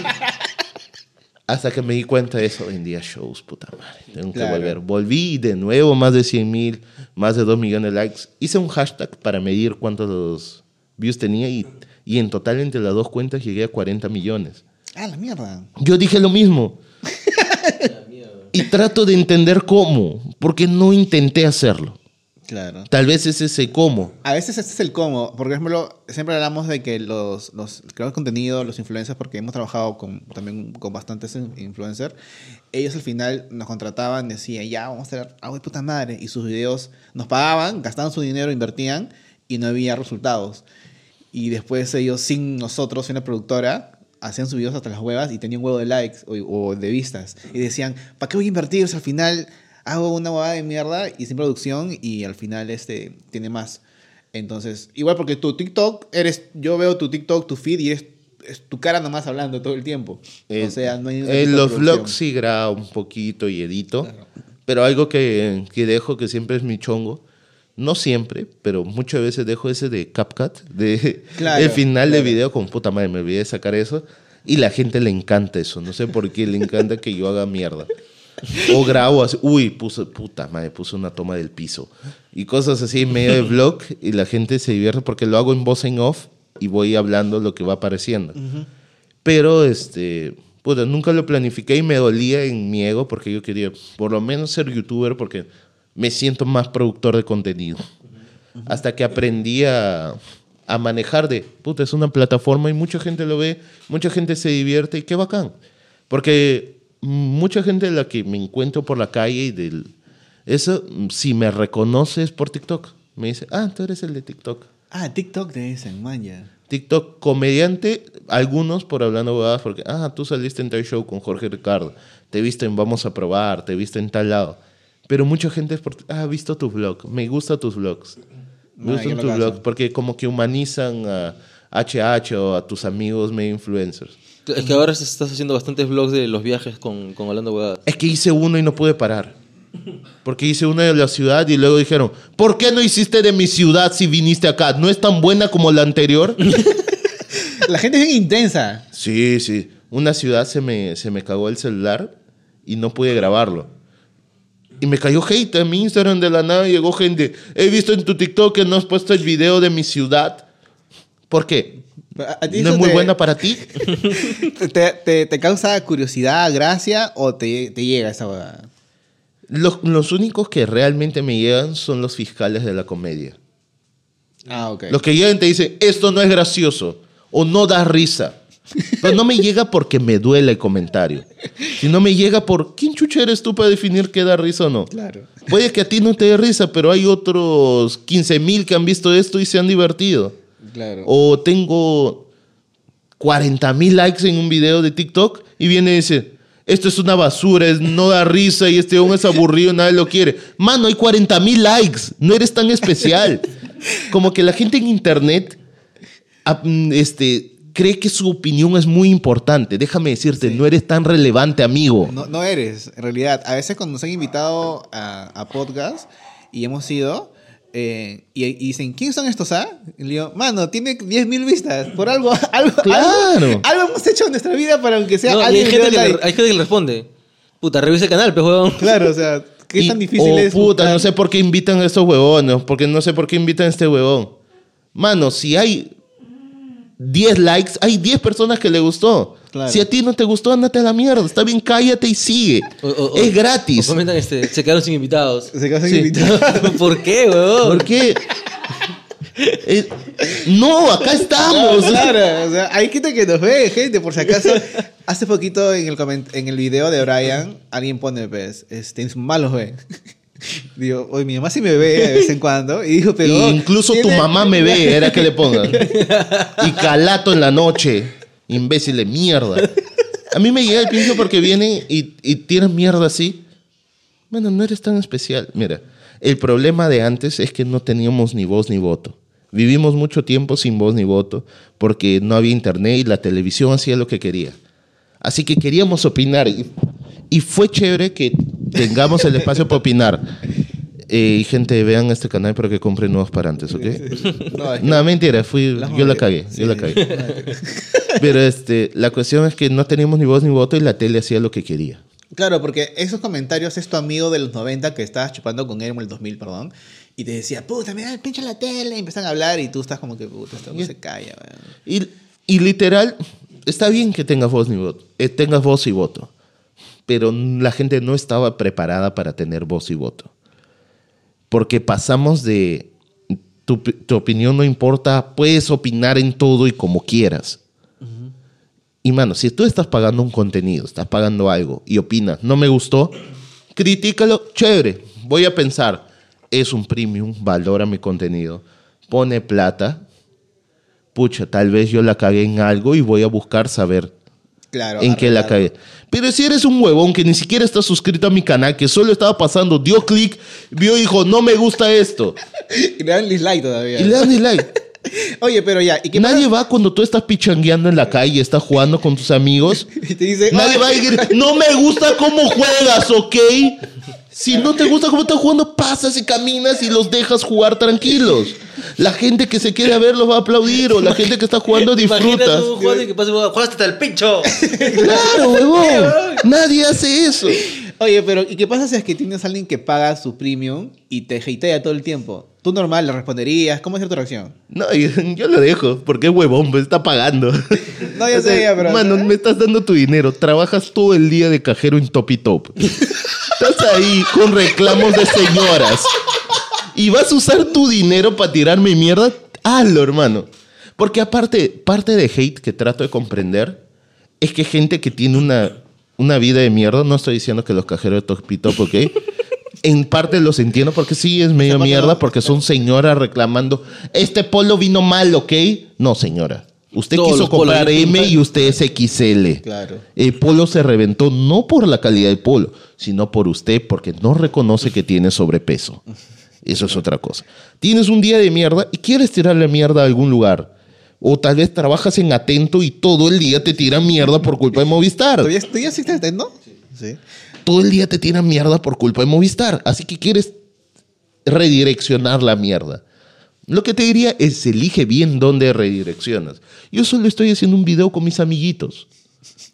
Hasta que me di cuenta de eso, vendía shows, puta madre. Tengo que volver. Volví y de nuevo más de 100 mil, más de 2 millones de likes. Hice un hashtag para medir cuántos views tenía y, y en total entre las dos cuentas llegué a 40 millones. Ah, la mierda. Yo dije lo mismo. y trato de entender cómo, porque no intenté hacerlo. Claro. Tal vez es ese cómo. A veces este es el cómo. Por ejemplo, siempre hablamos de que los, los creadores de contenido, los influencers, porque hemos trabajado con, también con bastantes in- influencers, ellos al final nos contrataban, decían, ya, vamos a hacer algo de puta madre. Y sus videos nos pagaban, gastaban su dinero, invertían y no había resultados. Y después ellos, sin nosotros, sin la productora, hacían sus videos hasta las huevas y tenían un huevo de likes o, o de vistas. Y decían, ¿para qué voy a invertir si al final hago una huevada de mierda y sin producción y al final este tiene más? Entonces, igual porque tu TikTok, eres, yo veo tu TikTok, tu feed y es, es tu cara nomás hablando todo el tiempo. Eh, o sea, no hay de los vlogs sí grabo un poquito y edito. Pero algo que, que dejo que siempre es mi chongo. No siempre, pero muchas veces dejo ese de CapCut, de Claro, el final claro. de video con puta madre, me olvidé de sacar eso. Y la gente le encanta eso. No sé por qué le encanta que yo haga mierda. O grabo así, uy, puse, puta madre, puse una toma del piso. Y cosas así en medio de vlog y la gente se divierte porque lo hago en voz en off y voy hablando lo que va apareciendo. Pero, este, puta, nunca lo planifiqué y me dolía en mi ego porque yo quería por lo menos ser youtuber porque me siento más productor de contenido. Hasta que aprendí a, a manejar de, puta, es una plataforma y mucha gente lo ve, mucha gente se divierte y qué bacán. Porque mucha gente de la que me encuentro por la calle y del... Eso, si me reconoces por TikTok, me dice, ah, tú eres el de TikTok. Ah, TikTok te dicen, man, ya. TikTok comediante, algunos por hablando huevadas, porque, ah, tú saliste en tal show con Jorge Ricardo, te viste en Vamos a Probar, te viste en tal lado. Pero mucha gente es por, ah, he visto tu vlog, me gustan tus vlogs. Me Ah, gustan tus vlogs, porque como que humanizan a HH o a tus amigos medio influencers. Es que ahora estás haciendo bastantes vlogs de los viajes con, con Hablando Huevadas. Es que hice uno y no pude parar. Porque hice uno de la ciudad y luego dijeron, ¿por qué no hiciste de mi ciudad si viniste acá? ¿No es tan buena como la anterior? La gente es bien intensa. Sí, sí. Una ciudad se me, se me cagó el celular y no pude grabarlo. Y me cayó hate en mi Instagram de la nada. Llegó gente. He visto en tu TikTok que no has puesto el video de mi ciudad. ¿Por qué? ¿A- a ti ¿No es muy te- buena para ti? ¿Te, te, te causa curiosidad, gracia o te, llega esa huevada? Los, los únicos que realmente me llegan son los fiscales de la comedia. Ah, ok. Los que llegan y te dicen, esto no es gracioso o no da risa. Pero no me llega porque me duele el comentario. Sino me llega por, ¿quién chucha eres tú para definir qué da risa o no? Claro. Puede que a ti no te dé risa, pero hay otros 15 mil que han visto esto y se han divertido. Claro. O tengo 40 mil likes en un video de TikTok y viene y dice, esto es una basura, es- no da risa y este hombre es aburrido, nadie lo quiere. Mano, hay 40 mil likes, no eres tan especial. Como que la gente en internet este, cree que su opinión es muy importante. Déjame decirte, no eres tan relevante, amigo. No, no eres, en realidad. A veces cuando nos han invitado a, a podcast y hemos ido, eh, y, y dicen, ¿quién son estos, ah? Y le digo, mano, tiene 10.000 vistas. Por algo, algo, Claro. algo, algo hemos hecho en nuestra vida para aunque sea No, hay alguien le gente, que le, like. hay gente que le responde. Puta, revisa el canal, pues, huevón. Claro, o sea, ¿qué Y- tan difícil oh, es? puta, buscar- no sé por qué invitan a estos huevones, porque no sé por qué invitan a este huevón. Mano, si hay 10 likes, hay 10 personas que le gustó. Claro. Si a ti no te gustó, andate a la mierda. Está bien, cállate y sigue. O- o- o- es gratis. o comentan, este, se quedaron sin invitados. Se quedó sin Sí. invitado. ¿Por qué, huevón? ¿Por qué? Eh, no, acá estamos. Claro, o sea, hay gente que nos ve, gente, por si acaso. Hace poquito en el, coment- en el video de Brian, alguien pone, pues, este, su mamá los ve. Digo, oye, mi mamá sí me ve de vez en cuando. Y dijo, pero. Y incluso tu mamá me ve, era que le pongan. Y calato en la noche. Imbécil de mierda. A mí me llega el pincho porque vienen y, y tienen mierda así. Bueno, no eres tan especial. Mira, el problema de antes es que no teníamos ni voz ni voto. Vivimos mucho tiempo sin voz ni voto porque no había internet y la televisión hacía lo que quería. Así que queríamos opinar y, y fue chévere que tengamos el espacio para opinar. Eh, y gente, vean este canal para que compren nuevos parantes, ¿ok? No, es que- No, mentira, fui, yo la cagué, Sí. yo la cagué. Pero este, la cuestión es que no teníamos ni voz ni voto y la tele hacía lo que quería. Claro, porque esos comentarios es tu amigo de los 90 que estabas chupando con él en el 2000, perdón. Y te decía, puta, me da el pinche la tele. Y empiezan a hablar y tú estás como que, puta, esto no se calla, weón. Y, y literal, está bien que tengas voz, ni voto, eh, tengas voz y voto, pero la gente no estaba preparada para tener voz y voto. Porque pasamos de tu, tu opinión no importa, puedes opinar en todo y como quieras. Y mano, si tú estás pagando un contenido, estás pagando algo y opinas, no me gustó, critícalo, chévere. Voy a pensar, es un premium, valora mi contenido, pone plata. Pucha, tal vez yo la cagué en algo y voy a buscar saber Claro. en qué la cagué. Pero si eres un huevón que ni siquiera está suscrito a mi canal, que solo estaba pasando, dio clic, vio y dijo, no me gusta esto. Y le dan dislike todavía. Y le dan dislike. Oye, pero ya, ¿y qué Nadie pasa? va cuando tú estás pichangueando en la calle, estás jugando con tus amigos. Y te dice, Nadie "Ay, va a decir, no me gusta cómo juegas, ¿ok? Si no te gusta cómo estás jugando, pasas y caminas y los dejas jugar tranquilos. La gente que se quiere ver los va a aplaudir o la gente que está jugando jugaste hasta el pincho. Claro, huevón. Nadie hace eso. Oye, pero ¿y qué pasa si es que tienes a alguien que paga su premium y te hatea todo el tiempo? Tú normal le responderías, ¿cómo es tu reacción? No, yo, yo lo dejo, porque es huevón, me está pagando. No, ya sé, ya, pero- Mano, me estás dando tu dinero. Trabajas todo el día de cajero en Top y Top. Estás ahí con reclamos de señoras. ¿Y vas a usar tu dinero para tirarme mierda? Hazlo, hermano. Porque aparte, parte de hate que trato de comprender es que gente que tiene una, una vida de mierda, no estoy diciendo que los cajeros de Top y Top, ¿ok? En parte los entiendo porque sí es medio mierda, porque son señoras reclamando, este polo vino mal, ¿ok? No, señora. Usted Todos quiso comprar M y usted es XL. Claro. El polo se reventó no por la calidad del polo, sino por usted porque no reconoce que tiene sobrepeso. Eso es otra cosa. Tienes un día de mierda y quieres tirarle mierda a algún lugar. O tal vez trabajas en atento y todo el día te tiran mierda por culpa de Movistar. ¿Todavía, ¿todavía existe Nintendo? Sí. Todo el día te tiran mierda por culpa de Movistar. Así que quieres redireccionar la mierda. Lo que te diría es elige bien dónde redireccionas. Yo solo estoy haciendo un video con mis amiguitos.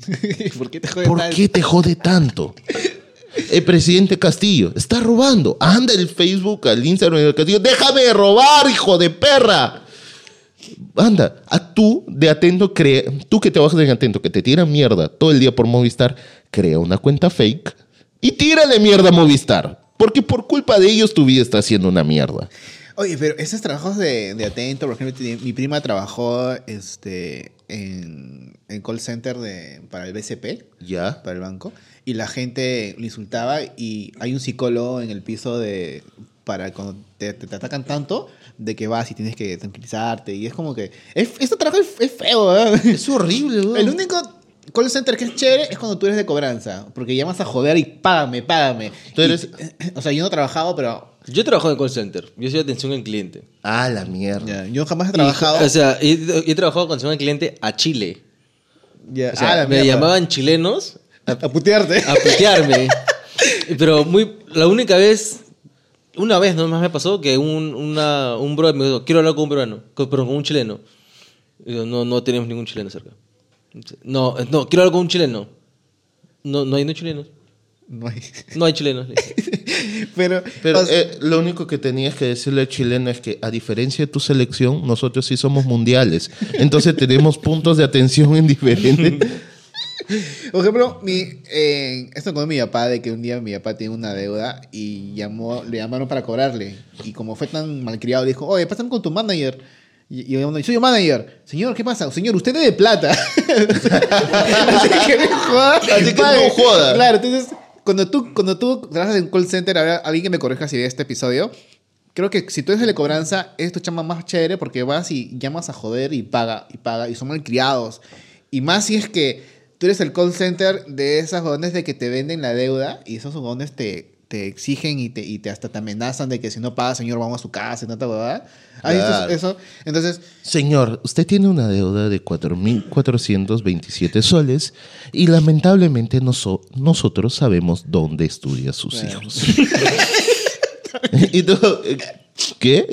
¿Por qué te jodes ¿Por tanto? qué te jode tanto? El presidente Castillo está robando. Anda el Facebook, al Instagram del Castillo. Déjame de robar, hijo de perra. Anda, a tú de atento, crea, tú que te bajas en atento, que te tiran mierda todo el día por Movistar, crea una cuenta fake y tírale mierda a Movistar. Porque por culpa de ellos tu vida está haciendo una mierda. Oye, pero esos trabajos de, de atento, por ejemplo, mi prima trabajó este, en, en call center de, para el BCP, ¿Ya? para el banco, y la gente le insultaba y hay un psicólogo en el piso de para cuando te, te- te atacan tanto de que vas y tienes que tranquilizarte y es como que es, este trabajo es, es feo ¿verdad? Es horrible, weón. el único call center que es chévere es cuando tú eres de cobranza porque llamas a joder y págame págame Tú Y- eres- o sea yo no he trabajado pero Yo he trabajado en call center. Yo soy atención al cliente. Ah, la mierda. ya, yo jamás he Y, trabajado o sea, he, he trabajado con atención al cliente a Chile. Ya, O sea, ah, la me mierda. llamaban chilenos a, a putearte a putearme. Pero muy, la única vez, una vez nomás me pasó que un, una, un brother me dijo, quiero hablar con un peruano, con, perdón, con un chileno. Y yo, no, no tenemos ningún chileno cerca. No, no, quiero hablar con un chileno. No, no hay no chilenos. No hay- No hay chilenos. pero Pero eh, lo único que tenías que decirle al chileno es que, a diferencia de tu selección, nosotros sí somos mundiales. Entonces tenemos puntos de atención en diferentes. Por ejemplo, mi, eh, esto con mi papá, de que un día mi papá tiene una deuda y llamó, le llamaron para cobrarle. Y como fue tan malcriado, dijo, oye, pásame con tu manager. Y, y yo, soy yo manager. Señor, ¿qué pasa? Señor, usted es de plata. Así que no joda. Así que no joda. Claro, entonces, cuando tú, cuando tú trabajas en call center, habrá alguien que me corrija si ve este episodio. Creo que si tú eres de cobranza, es tu chamba más chévere porque vas y llamas a joder y paga, y paga, y son malcriados. Y más si es que tú eres el call center de esas jodones de que te venden la deuda y esos jodones te, te exigen y, te, y te hasta te amenazan de que si no pagas, señor, vamos a su casa y tanta huevada. ¿Has visto Claro. eso? Entonces, Señor, usted tiene una deuda de 4.427 soles y lamentablemente noso- nosotros sabemos dónde estudia sus Claro. hijos. y tú, eh, ¿qué?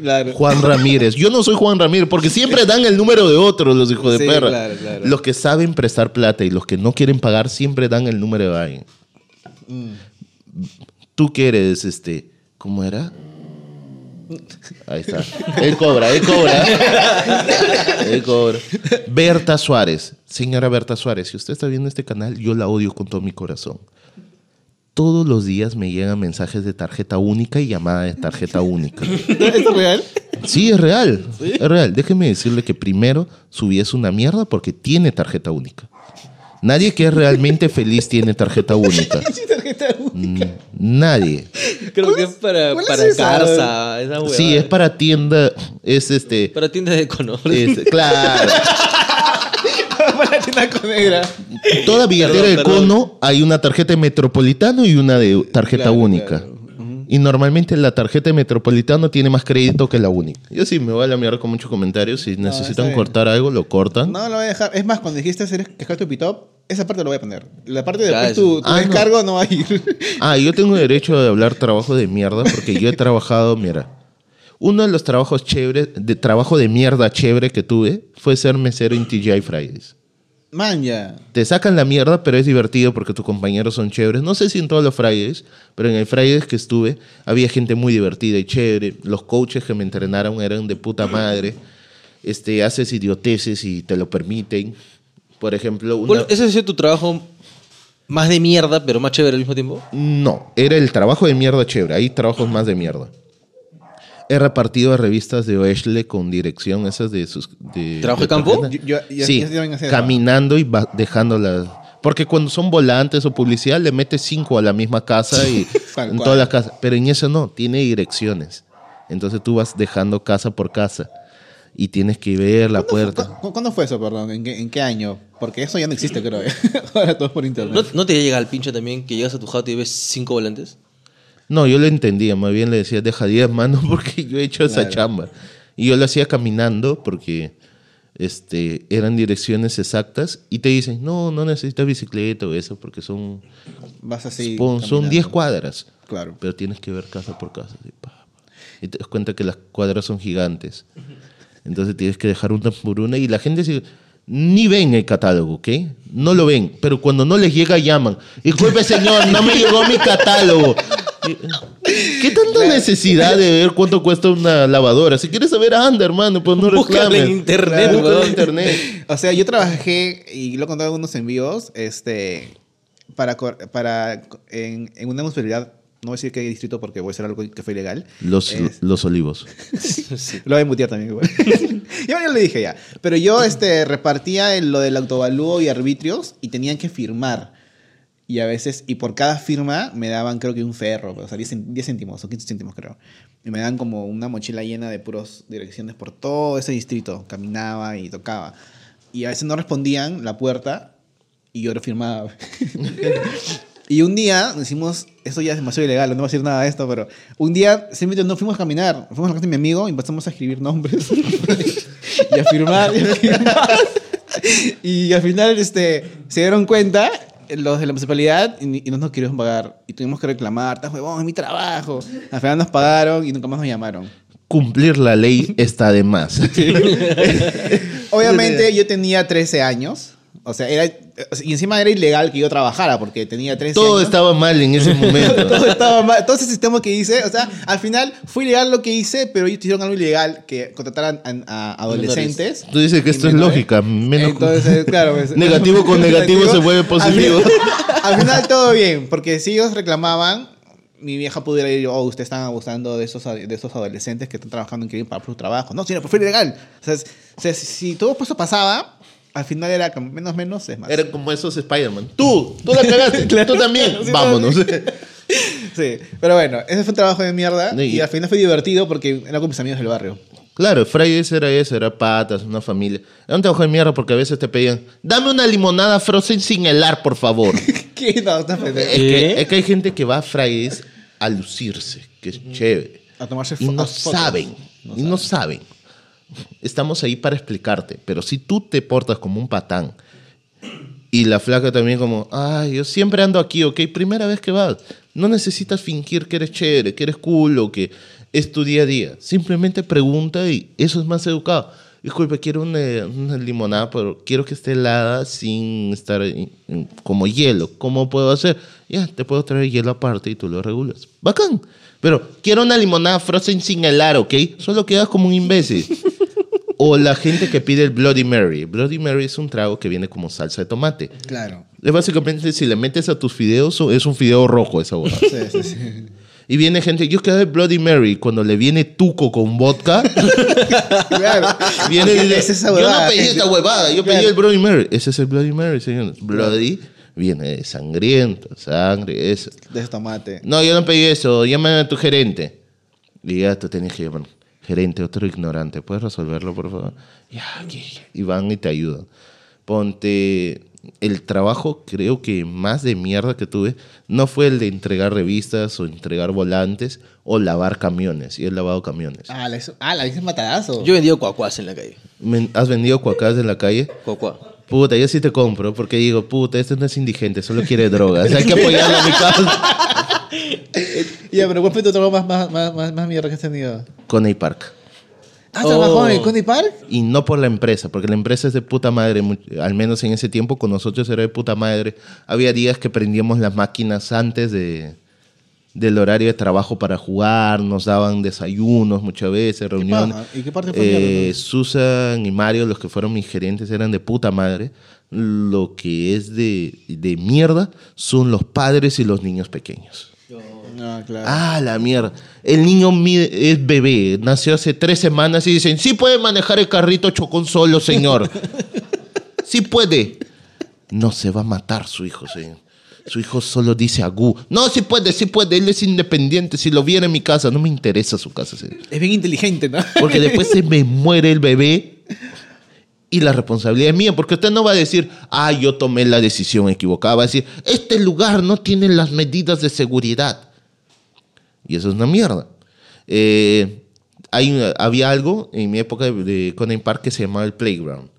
Claro. Juan Ramírez. Yo no soy Juan Ramírez porque siempre dan el número de otros los hijos de Sí, perra. claro, claro. Los que saben prestar plata y los que no quieren pagar siempre dan el número de alguien. Tú que eres este, ¿cómo era? Ahí está. Él cobra, él cobra. Él cobra. Berta Suárez. Señora Berta Suárez, si usted está viendo este canal, yo la odio con todo mi corazón. Todos los días me llegan mensajes de tarjeta única y llamada de tarjeta única. ¿Es real? Sí, es real. Es real. Déjeme decirle que primero subí es una mierda porque tiene tarjeta única. Nadie que es realmente feliz tiene tarjeta única. Tarjeta única. Mm, Nadie. Creo que es para, ¿Cuál es para esa? Sí, es para tienda. Es este. Para tiendas de color. es- claro. Para la tienda con negra. Toda billetera Perdón, de perdón. cono hay una tarjeta de metropolitano y una de tarjeta Claro, única. claro. Y normalmente la tarjeta de metropolitano tiene más crédito que la única. Yo sí me voy a la mierda con muchos comentarios. Si necesitan cortar algo, lo cortan. No, lo voy a dejar. Es más, cuando dijiste hacer escalar tu pitop, esa parte lo voy a poner. La parte de después tu, tu Ah, no. descargo no. va a ir. Ah, yo tengo derecho de hablar trabajo de mierda porque yo he trabajado, mira. Uno de los trabajos chéveres, de trabajo de mierda chévere que tuve fue ser mesero en TGI Fridays. Man, ya. Te sacan la mierda, pero es divertido porque tus compañeros son chéveres. No sé si en todos los Fridays, pero en el Fridays que estuve había gente muy divertida y chévere. Los coaches que me entrenaron eran de puta madre. Este, haces idioteces y te lo permiten. Por ejemplo, una... Bueno, ¿Ese ha sido tu trabajo más de mierda, pero más chévere al mismo tiempo? No, era el trabajo de mierda chévere. Hay trabajos más de mierda. He repartido revistas de Oeshle con dirección, esas de sus. De, ¿Trabajo de de campo? Yo- yo- yo- sí, caminando y dejándolas. Porque cuando son volantes o publicidad, le metes cinco a la misma casa y en todas las casas. Pero en eso no, tiene direcciones. Entonces tú vas dejando casa por casa y tienes que ver la puerta. ¿Cu- ¿Cuándo fue eso, perdón? ¿En qué, en qué año? Porque eso ya no existe, creo. ¿eh? Ahora todo es por internet. ¿No, ¿No te llega al pincho también que llegas a tu jato y ves cinco volantes? No, yo lo entendía, más bien le decía, deja 10 mano porque yo he hecho esa Claro. chamba. Y yo lo hacía caminando porque este, eran direcciones exactas y te dicen, no, no necesitas bicicleta o eso porque son, Vas así. son, son caminando. 10 cuadras. Claro. Pero tienes que ver casa por casa. Y te das cuenta que las cuadras son gigantes. Entonces tienes que dejar una por una y la gente se- ni ven el catálogo, ¿ok? No lo ven, pero cuando no les llega llaman. Disculpe señor, no me llegó mi catálogo. ¿Qué tanta necesidad de ver cuánto cuesta una lavadora? Si quieres saber, anda, hermano, pues no reclames. en internet, weón. internet. O sea, yo trabajé, y lo he contado en unos envíos, este, para, para en, en una municipalidad, no voy a decir qué distrito porque voy a hacer algo que fue ilegal. Los, Es- los olivos. Lo voy a mutear también. igual. yo ya lo dije ya. Pero yo este, repartía en lo del autovalúo y arbitrios y tenían que firmar. Y a veces, y por cada firma me daban creo que un ferro, o sea, 10, cen- 10 céntimos o 15 céntimos creo. Y me daban como una mochila llena de puros direcciones por todo ese distrito. Caminaba y tocaba. Y a veces no respondían la puerta y yo lo firmaba. y un día decimos, esto ya es demasiado ilegal, no voy a decir nada de esto, pero un día simplemente no fuimos a caminar, fuimos a la casa de mi amigo y empezamos a escribir nombres y a firmar y a firmar. Y al final este, se dieron cuenta los de la municipalidad y, y no nos querían pagar. Y tuvimos que reclamar, estás huevón, es mi trabajo. Al final nos pagaron y nunca más nos llamaron. Cumplir la ley está de más. Obviamente yo tenía 13 años. O sea, era, y encima era ilegal que yo trabajara porque tenía 13 Todo años. estaba mal en ese momento. todo estaba mal. Todo ese sistema que hice, o sea, al final fue ilegal lo que hice, pero ellos hicieron algo ilegal que contrataran a, a adolescentes. Tú dices que esto es lógica. Menos Entonces, claro. pues, Negativo con negativo se vuelve positivo. Al final, al final todo bien, porque si ellos reclamaban, mi vieja pudiera ir, oh, ustedes están abusando de esos, de esos adolescentes que están trabajando en que para su trabajo. No, señor, pero fue ilegal. O sea, es- o sea, si, si todo eso pasaba, al final era como menos, menos, es más. Eran como esos Spider-Man. Tú, tú la cagaste. Tú también. Sí, Vámonos. Sí, pero bueno, ese fue un trabajo de mierda Y- y al final fue divertido porque era con mis amigos del barrio. Claro, Fridays era eso, era patas, una familia. Era un trabajo de mierda porque a veces te pedían, dame una limonada frozen sin helar, por favor. ¿Qué? No, está pendejo. es, que, es que hay gente que va a Fridays a lucirse, que es chévere. A tomarse Y no fotos. saben, y no saben. Estamos ahí para explicarte, pero si tú te portas como un patán y la flaca también como, ay, yo siempre ando aquí, ok, primera vez que vas, no necesitas fingir que eres chévere, que eres cool o que es tu día a día. Simplemente pregunta y eso es más educado. Disculpe, quiero una, una limonada, pero quiero que esté helada sin estar en- en- como hielo. ¿Cómo puedo hacer? Ya, te puedo traer hielo aparte y tú lo regulas. Bacán. Pero quiero una limonada frozen sin helar, ¿ok? Solo quedas como un imbécil. O la gente que pide el Bloody Mary. Bloody Mary es un trago que viene como salsa de tomate. Claro. Es básicamente, si le metes a tus fideos, es un fideo rojo esa huevada. Sí, sí, sí. Y viene gente, yo quiero el Bloody Mary. Cuando le viene tuco con vodka, Claro. viene y dice, Es esa yo no pedí esta huevada, yo pedí el Bloody Mary. Ese es el Bloody Mary, señor. Bloody viene de sangriento, sangre, eso. De ese tomate. No, yo no pedí eso, llama a tu gerente. Y ya tú tenías que llamar. Gerente, otro ignorante, ¿puedes resolverlo, por favor? Ya, aquí. Y van y te ayudan. Ponte. El trabajo, creo que más de mierda que tuve, no fue el de entregar revistas o entregar volantes o lavar camiones. Y he lavado camiones. Ah, la, ah, la dices matadazo. Yo he vendido cuacuas en la calle. ¿Has vendido cuacas en la calle? Cuacua. Puta, yo sí te compro porque digo, puta, este no es indigente, solo quiere drogas. Hay que apoyarlo a mi causa. Ya, pero ¿cuál fue tu trabajo más, más, más, más, más mierda que has tenido? Coney Park. Ah, ¿trabajó Oh. en Coney Park? Y no por la empresa, porque la empresa es de puta madre, al menos en ese tiempo con nosotros era de puta madre. Había días que prendíamos las máquinas antes de, del horario de trabajo para jugar, nos daban desayunos muchas veces, reuniones. ¿Y qué parte fue Eh? Susan y Mario, los que fueron mis gerentes, eran de puta madre. Lo que es de, de mierda son los padres y los niños pequeños. No, claro. Ah, la mierda. El niño es bebé, nació hace tres semanas y dicen, sí puede manejar el carrito chocón solo, señor. sí puede. No se va a matar su hijo, señor. Su hijo solo dice agú. No, sí puede, sí puede. Él es independiente. Si lo viera en mi casa, no me interesa su casa. Es bien inteligente, ¿no? Porque después se me muere el bebé y la responsabilidad es mía. Porque usted no va a decir, ah, yo tomé la decisión equivocada. Va a decir, este lugar no tiene las medidas de seguridad. Y eso es una mierda. Eh, hay había algo en mi época de, de Coney Park que se llamaba el Playground.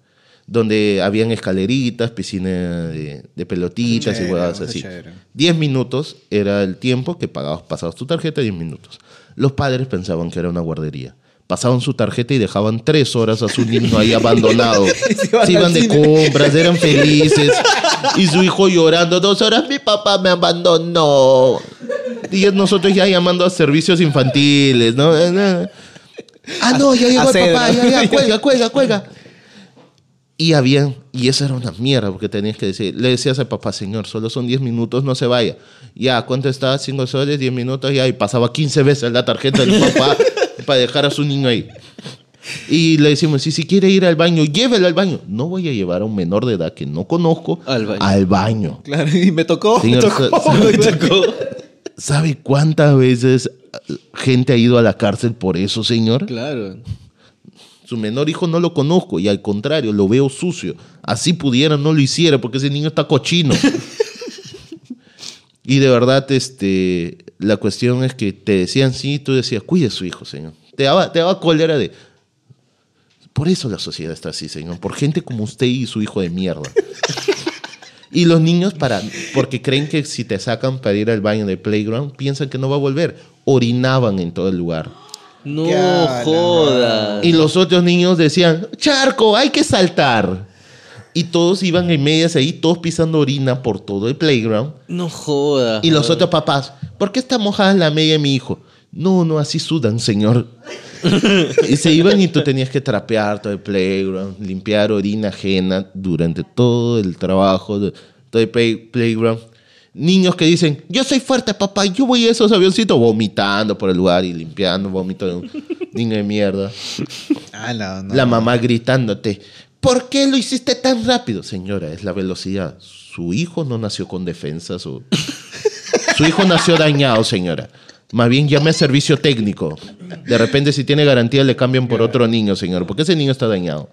Donde habían escaleritas, piscina de, de pelotitas y Chévere, huevadas está así. chévere. 10 minutos era el tiempo que pagabas, pasabas tu tarjeta, 10 minutos. Los padres pensaban que era una guardería. Pasaban su tarjeta y dejaban tres horas a su niño ahí abandonado. se iban Se iban de compras, eran felices. Y su hijo llorando, dos horas, mi papá me abandonó. Y nosotros ya llamando a servicios infantiles, ¿no? Ah, no, ya llegó el papá, ya, ya, cuelga, cuelga, cuelga. Y habían, y eso era una mierda, porque tenías que decir, le decías al papá, señor, solo son 10 minutos, no se vaya. Ya, ¿cuánto está? 5 soles, 10 minutos, ya, y pasaba 15 veces la tarjeta del papá para dejar a su niño ahí. Y le decimos, y si quiere ir al baño, llévelo al baño. No voy a llevar a un menor de edad que no conozco Al baño. Al baño. Claro, y me tocó. Señor, me tocó. sa- ¿Sabe cuántas veces gente ha ido a la cárcel por eso, señor? Claro. Su menor hijo no lo conozco y al contrario, lo veo sucio. Así pudiera, no lo hiciera porque ese niño está cochino. y de verdad, este, la cuestión es que te decían sí, tú decías, cuide a su hijo, señor. Te daba, te daba cólera de... Por eso la sociedad está así, señor. Por gente como usted y su hijo de mierda. Y los niños, para, porque creen que si te sacan para ir al baño de playground, piensan que no va a volver. Orinaban en todo el lugar. No jodas. Y los otros niños decían, charco, hay que saltar. Y todos iban en medias ahí, todos pisando orina por todo el playground. No jodas. Y los otros papás, ¿por qué está mojada la media de mi hijo? No, no, así sudan, señor. y se iban y tú tenías que trapear todo el playground, limpiar orina ajena durante todo el trabajo de todo el play- playground. Niños que dicen, yo soy fuerte, papá, yo voy a esos avioncitos vomitando por el lugar y limpiando vómito de un niño de mierda. Ah, no, no. La mamá gritándote, ¿por qué lo hiciste tan rápido? Señora, es la velocidad. Su hijo no nació con defensa. Su, su hijo nació dañado, señora. Más bien llame a servicio técnico. De repente, si tiene garantía, le cambian por otro niño, señor, porque ese niño está dañado.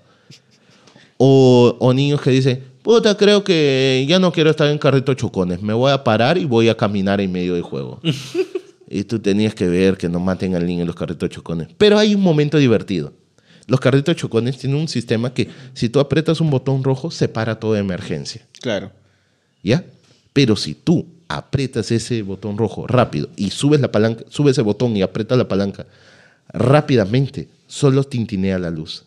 O, o niños que dicen, puta, creo que ya no quiero estar en carrito chocones. Me voy a parar y voy a caminar en medio del juego. y tú tenías que ver que no maten al niño en los carritos chocones. Pero hay un momento divertido. Los carritos chocones tienen un sistema que si tú aprietas un botón rojo, se para toda emergencia. Claro. ¿Ya? Pero si tú aprietas ese botón rojo rápido y subes la palanca, subes ese botón y aprietas la palanca rápidamente, solo tintinea la luz.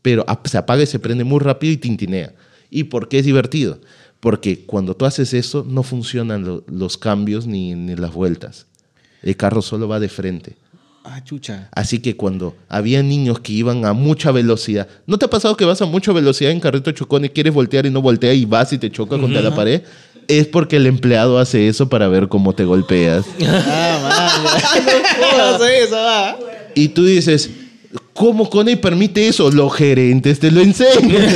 Pero se apaga y se prende muy rápido y tintinea. ¿Y por qué es divertido? Porque cuando tú haces eso, no funcionan lo- los cambios ni, ni las vueltas. El carro solo va de frente. Ah, chucha. Así que cuando había niños que iban a mucha velocidad, ¿no te ha pasado que vas a mucha velocidad en carrito chocón y quieres voltear y no voltea y vas y te choca contra la pared? Es porque el empleado hace eso para ver cómo te golpeas. Ah. No sé eso, va. Y tú dices, ¿cómo Coney permite eso? Los gerentes te lo enseñan.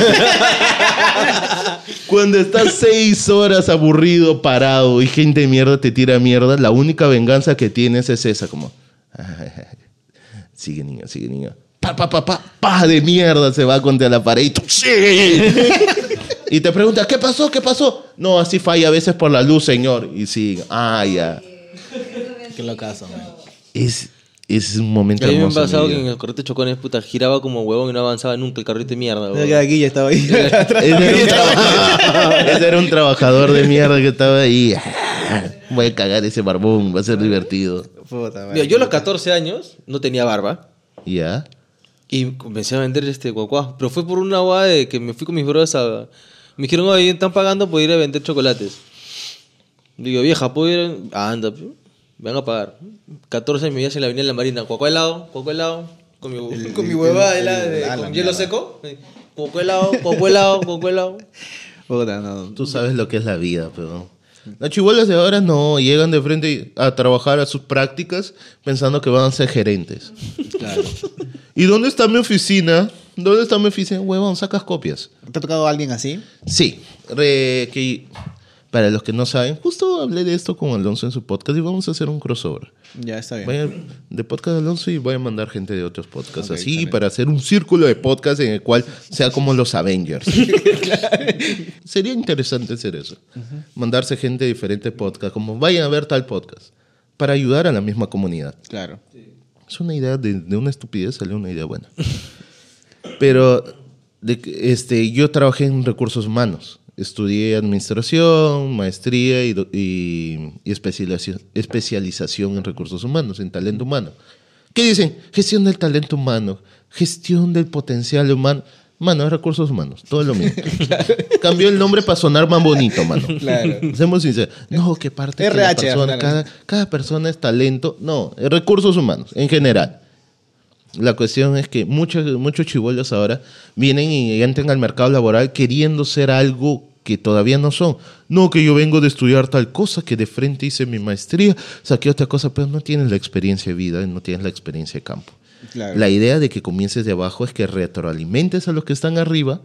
Cuando estás seis horas aburrido, parado y gente de mierda te tira mierda, la única venganza que tienes es esa, como... Sigue niño, sigue niño. Pa, pa, pa, pa, pa de mierda se va contra la pared y tú, ¡sí! Y te pregunta, ¿qué pasó? ¿Qué pasó? No, así falla a veces por la luz, señor. Y sigue, ah, ya. Qué locazo, man. Es, es un momento A mí me ha pasado que en el carrito de chocones, puta, giraba como huevón y no avanzaba nunca el carrito de mierda, huevón. aquí ya estaba ahí. Ese era, un traba- ese era un trabajador de mierda que estaba ahí. Voy a cagar ese barbón, va a ser divertido. Puta. Mira, yo a los 14 años no tenía barba ¿Ya? y comencé a vender este guacuá. Pero fue por una guada de que me fui con mis brothers a... Me dijeron, oye, están pagando por ir a vender chocolates. Digo, vieja, ¿puedo ir? Ah, anda. Me van a pagar. 14 años me veías en la avenida de la Marina. Cuaco helado, cuaco helado. Con mi, con mi huevada el- helada de- la con hielo mierda. seco. Cuaco helado, cuaco helado, cuaco helado. Puta, no. Tú sabes lo que es la vida, pero... Los chibolos de ahora no llegan de frente a trabajar a sus prácticas pensando que van a ser gerentes. Claro. ¿Y dónde está mi oficina? ¿Dónde está mi oficina? Huevón, sacas copias. ¿Te ha tocado alguien así? Sí, re- que para los que no saben, justo hablé de esto con Alonso en su podcast y vamos a hacer un crossover. Ya está bien. Voy a- de podcast de Alonso y voy a mandar gente de otros podcasts así para hacer un círculo de podcasts en el cual sea como los Avengers. Sería interesante hacer eso. Mandarse gente de diferentes podcasts, como vayan a ver tal podcast, para ayudar a la misma comunidad. Claro. Es una idea de, de una estupidez, salió una idea buena. Pero de este, yo trabajé en recursos humanos. Estudié administración, maestría y, y- y especialización, especialización en recursos humanos, en talento humano. ¿Qué dicen? Gestión del talento humano, gestión del potencial humano. Mano, es recursos humanos, todo lo mismo. Cambió el nombre para sonar más bonito, mano. Claro. Seamos sinceros. No, que parte que la RH, persona, cada, cada persona es talento. No, es recursos humanos, en general. La cuestión es que muchos, muchos chibolos ahora vienen y entran al mercado laboral queriendo ser algo que todavía no son. No, que yo vengo de estudiar tal cosa, que de frente hice mi maestría, saqué otra cosa, pero no tienes la experiencia de vida, no tienes la experiencia de campo. Claro. La idea de que comiences de abajo es que retroalimentes a los que están arriba